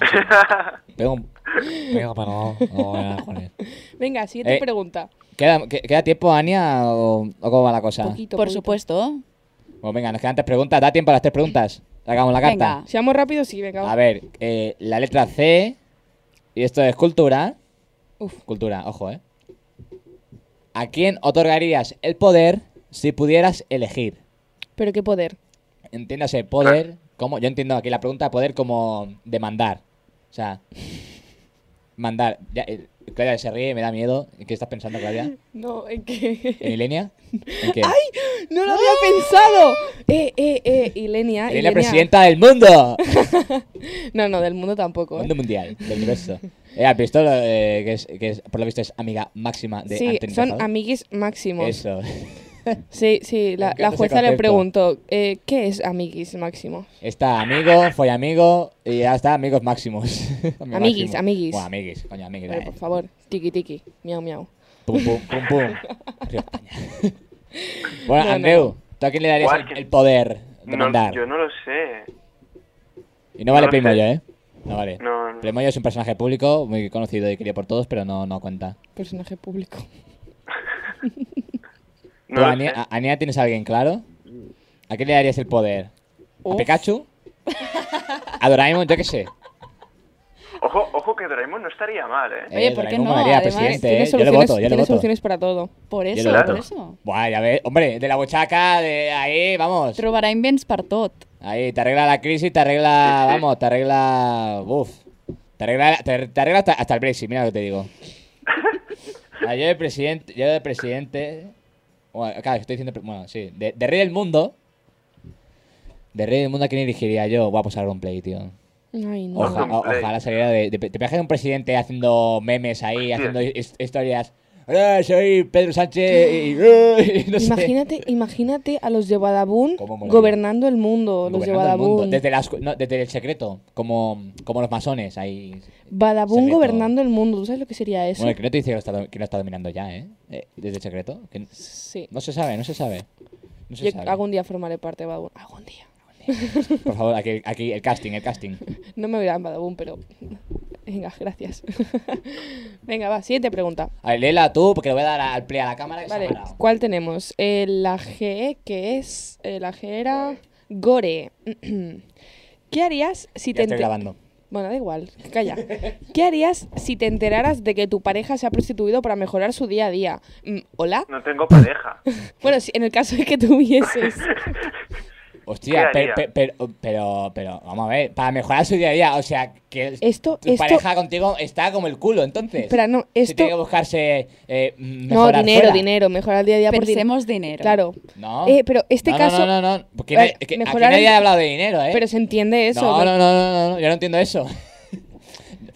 Pego un... Pego, perdón. No. Venga, siguiente Eh, pregunta. ¿Queda, que- ¿Queda tiempo, Ania, o, o cómo va la cosa? Poquito, Por poquito. supuesto. Pues venga, nos quedan tres preguntas. ¿Da tiempo a las tres preguntas? Hagamos la carta. Venga. Seamos rápidos, sí, venga. A ver, eh, la letra C. Y esto es cultura. Uf. Cultura, ojo, ¿eh? ¿A quién otorgarías el poder si pudieras elegir? Pero qué poder. Entiéndase, poder como... Yo entiendo aquí la pregunta, poder como demandar. O sea, mandar. Ya, eh, Claudia se ríe, me da miedo. ¿En qué estás pensando, Claudia? No, ¿en qué? ¿En Ilenia? ¿En qué? ¡No lo había pensado! Eh, eh, eh, Ilenia. Ilenia, presidenta del mundo. No, no, del mundo tampoco. ¿eh? mundo mundial, del universo. Eh, ¿Has visto lo, eh, que, es, que es, por lo visto es amiga máxima de Sí, son amiguis máximos. Eso. Sí, sí, la, la jueza le preguntó, eh, ¿qué es amiguis máximo? Está amigo, fue amigo y ya está, amigos máximos. Amigo Amiguis, máximo. amiguis. Bueno, amiguis, coño, amiguis. Vale, eh. por favor, tiki tiki, miau miau. Pum, pum, pum, pum. España. bueno, No, Andreu, no. ¿tú a quién le darías el, que- el poder de No, mandar? yo no lo sé. Y no vale Playmobil, sé. ¿eh? No vale. No, es un personaje público muy conocido y querido por todos, pero no, no cuenta. Personaje público. ¿Tú, No Ania, tienes a alguien claro? ¿A quién le darías el poder? ¿A Uf. Pikachu? ¿A Doraemon? Yo qué sé. Ojo, ojo que Doraemon no estaría mal, ¿eh? Oye, Eh, ¿por qué Doraemon no? molaría, Además, presidente, Tiene ¿eh? Yo le soluciones, voto, yo le tiene voto. soluciones para todo. Por eso, por voto. eso. Buah, ya ves. Hombre, de la bochaca, de ahí, vamos. Trobarà invents. Ahí, te arregla la crisis, te arregla, Sí, sí. vamos, te arregla, uf, te arregla, te, te arregla hasta, hasta el Brexit, mira lo que te digo. Ah, yo de presidente, yo de presidente, bueno, claro, estoy diciendo, bueno, sí, de, de rey del mundo, de rey del mundo, ¿a quién elegiría yo? Voy a pasar un play, tío. Ay, no. Oja- o- ojalá saliera de, de, te imaginas un presidente haciendo memes ahí, haciendo his- historias, hola, soy Pedro Sánchez y, y no sé. Imagínate, imagínate a los de Badabun gobernando el mundo, los de Gobernando el mundo, Badabun. Desde, las, no, desde el secreto, como, como los masones ahí. Badabun secreto. gobernando el mundo, ¿tú sabes lo que sería eso? Bueno, el secreto dice que lo está, que lo está dominando ya, ¿eh? Eh, Desde el secreto. que Sí. no se sabe, no se sabe. No se Yo sabe. algún día formaré parte de Badabun. Algún día. Por favor, aquí, aquí el casting, el casting. No me voy a Badabun, pero... Venga, gracias. Venga, va, siguiente pregunta. A ver, léela tú, porque le voy a dar al play a la cámara que se ha Vale. ¿cuál tenemos? Eh, la G, que es... eh, la G era... Gore. ¿Qué harías si Ya te... estoy ente- grabando. Bueno, da igual, calla. ¿Qué harías si te enteraras de que tu pareja se ha prostituido para mejorar su día a día? Mm, ¿Hola? No tengo pareja. Bueno, si, en el caso de que tuvieses... Hostia, ¿Qué pero, haría? pero, pero, pero, vamos a ver, para mejorar su día a día, o sea, que Esto- tu esto- pareja contigo está como el culo, entonces. Espera, no, Si esto... tiene que buscarse eh, No, dinero, fuera. dinero, mejorar el día a día por dinero. Pensemos dinero. Claro. No. Eh, pero este no, caso... No, no, no, no. Porque Eh, mejorar aquí nadie el- ha hablado de dinero, ¿eh? Pero se entiende eso. no, ¿no? no, no, no, no, yo no entiendo eso.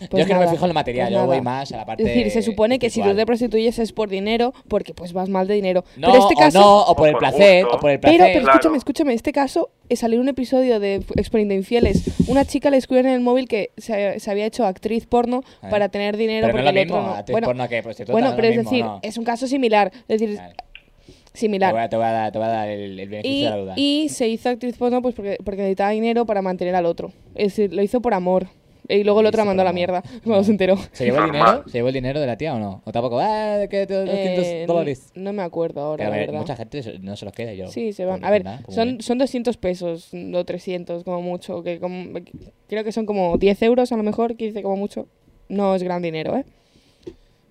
Yo Pues es que no me fijo en el material, pues yo voy más a la parte Es decir, se supone que si tú te prostituyes es por dinero, porque pues vas mal de dinero. No, pero este caso... o no, o por el placer, o por el Pero, placer. pero Claro. escúchame, escúchame, este caso es salir un episodio de Exponiendo Infieles. Una chica le escribió en el móvil que se, se había hecho actriz porno para tener dinero Pero no es lo mismo, no. actriz Bueno, porno que prostituta, bueno, pero es mismo, decir, no. es un caso similar. Es decir. Te similar. voy, a, te voy a dar, te voy a dar el, el beneficio Y, de la duda. y se hizo actriz porno pues porque, porque necesitaba dinero para mantener al otro. Es decir, lo hizo por amor. Y luego el Lo otro mandó a la mierda cuando se enteró. ¿Se llevó el dinero? ¿Se llevó el dinero de la tía o no? ¿O tampoco? Ah, que te- 200 Eh, dólares. No me acuerdo ahora, Que a la ver, verdad. mucha gente no se los queda yo. Sí, se van. A ver, son, son 200 pesos o 300 como mucho. que como- Creo que son como 10 euros a lo mejor, 15 como mucho. No es gran dinero, ¿eh?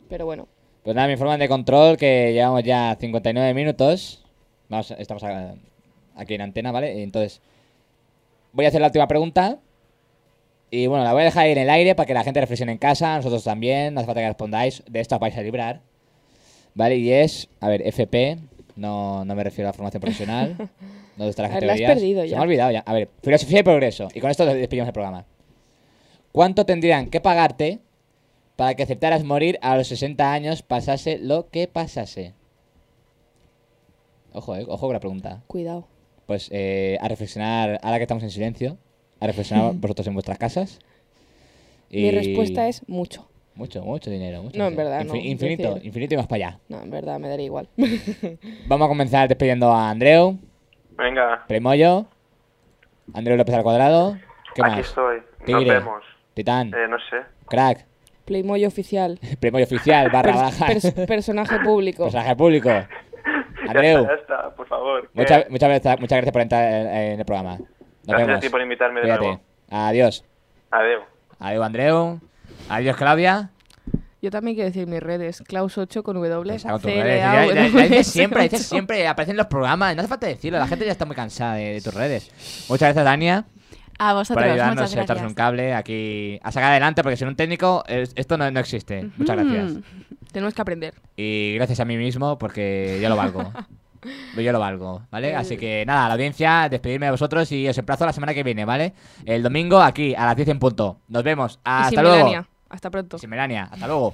Pero bueno. Pues nada, me informan de control que llevamos ya 59 minutos. Vamos, estamos aquí en antena, ¿vale? Entonces, voy a hacer la última pregunta. Y bueno, la voy a dejar ahí en el aire para que la gente reflexione en casa, nosotros también, no hace falta que respondáis. De esto os vais a librar. ¿Vale? Y es, a ver, FP, no, no me refiero a la formación profesional. ¿Dónde están las A ver, la has categorías? perdido Se ya. me ha olvidado ya. A ver, filosofía y progreso. Y con esto despedimos el programa. ¿Cuánto tendrían que pagarte para que aceptaras morir a los 60 años, pasase lo que pasase? Ojo, eh, ojo con la pregunta. Cuidado. Pues eh, a reflexionar, ahora que estamos en silencio, a reflexionar vosotros en vuestras casas. Mi respuesta es mucho. Mucho, mucho dinero. Mucho No, en verdad, no, Infi- Infinito, decir- infinito y más para allá. No, en verdad, me daría igual. Vamos a comenzar despidiendo a Andreu, Venga, Playmoyo, Andreu López al cuadrado. ¿Qué aquí más? estoy. Nos Tigre, vemos. Titán, Eh, no sé. Crack, Playmoy oficial. Playmoyo oficial, barra baja. pers- personaje público. Personaje público. Ya Andreu, está, ya está, por favor. ¿Qué? muchas, muchas, gracias, muchas gracias por entrar en, en el programa. Nos Gracias a vemos. ti por invitarme de Cuídate. nuevo. Adiós. Adiós. Adiós, Andreu. Adiós, Claudia. Yo también quiero decir mis redes. Klaus8 con W. Esa con tus C L redes. A Ya- ya- W ya dices S siempre, dices 8. siempre, aparecen los programas, no hace falta decirlo, la gente ya está muy cansada de, de tus redes. Muchas gracias, Dania, A por vosotros, ayudarnos muchas a echarnos un gracias. cable aquí a sacar adelante, porque sin un técnico es- esto no, no existe. Muchas gracias. Mm, Tenemos que aprender. Y gracias a mí mismo, porque yo lo valgo. Yo lo valgo, ¿vale? Así que nada, la audiencia, despedirme de vosotros y os emplazo la semana que viene, ¿vale? El domingo aquí, a las 10 en punto. Nos vemos. y Hasta sin luego. Melania. Hasta pronto. Y sin Melania. Hasta luego.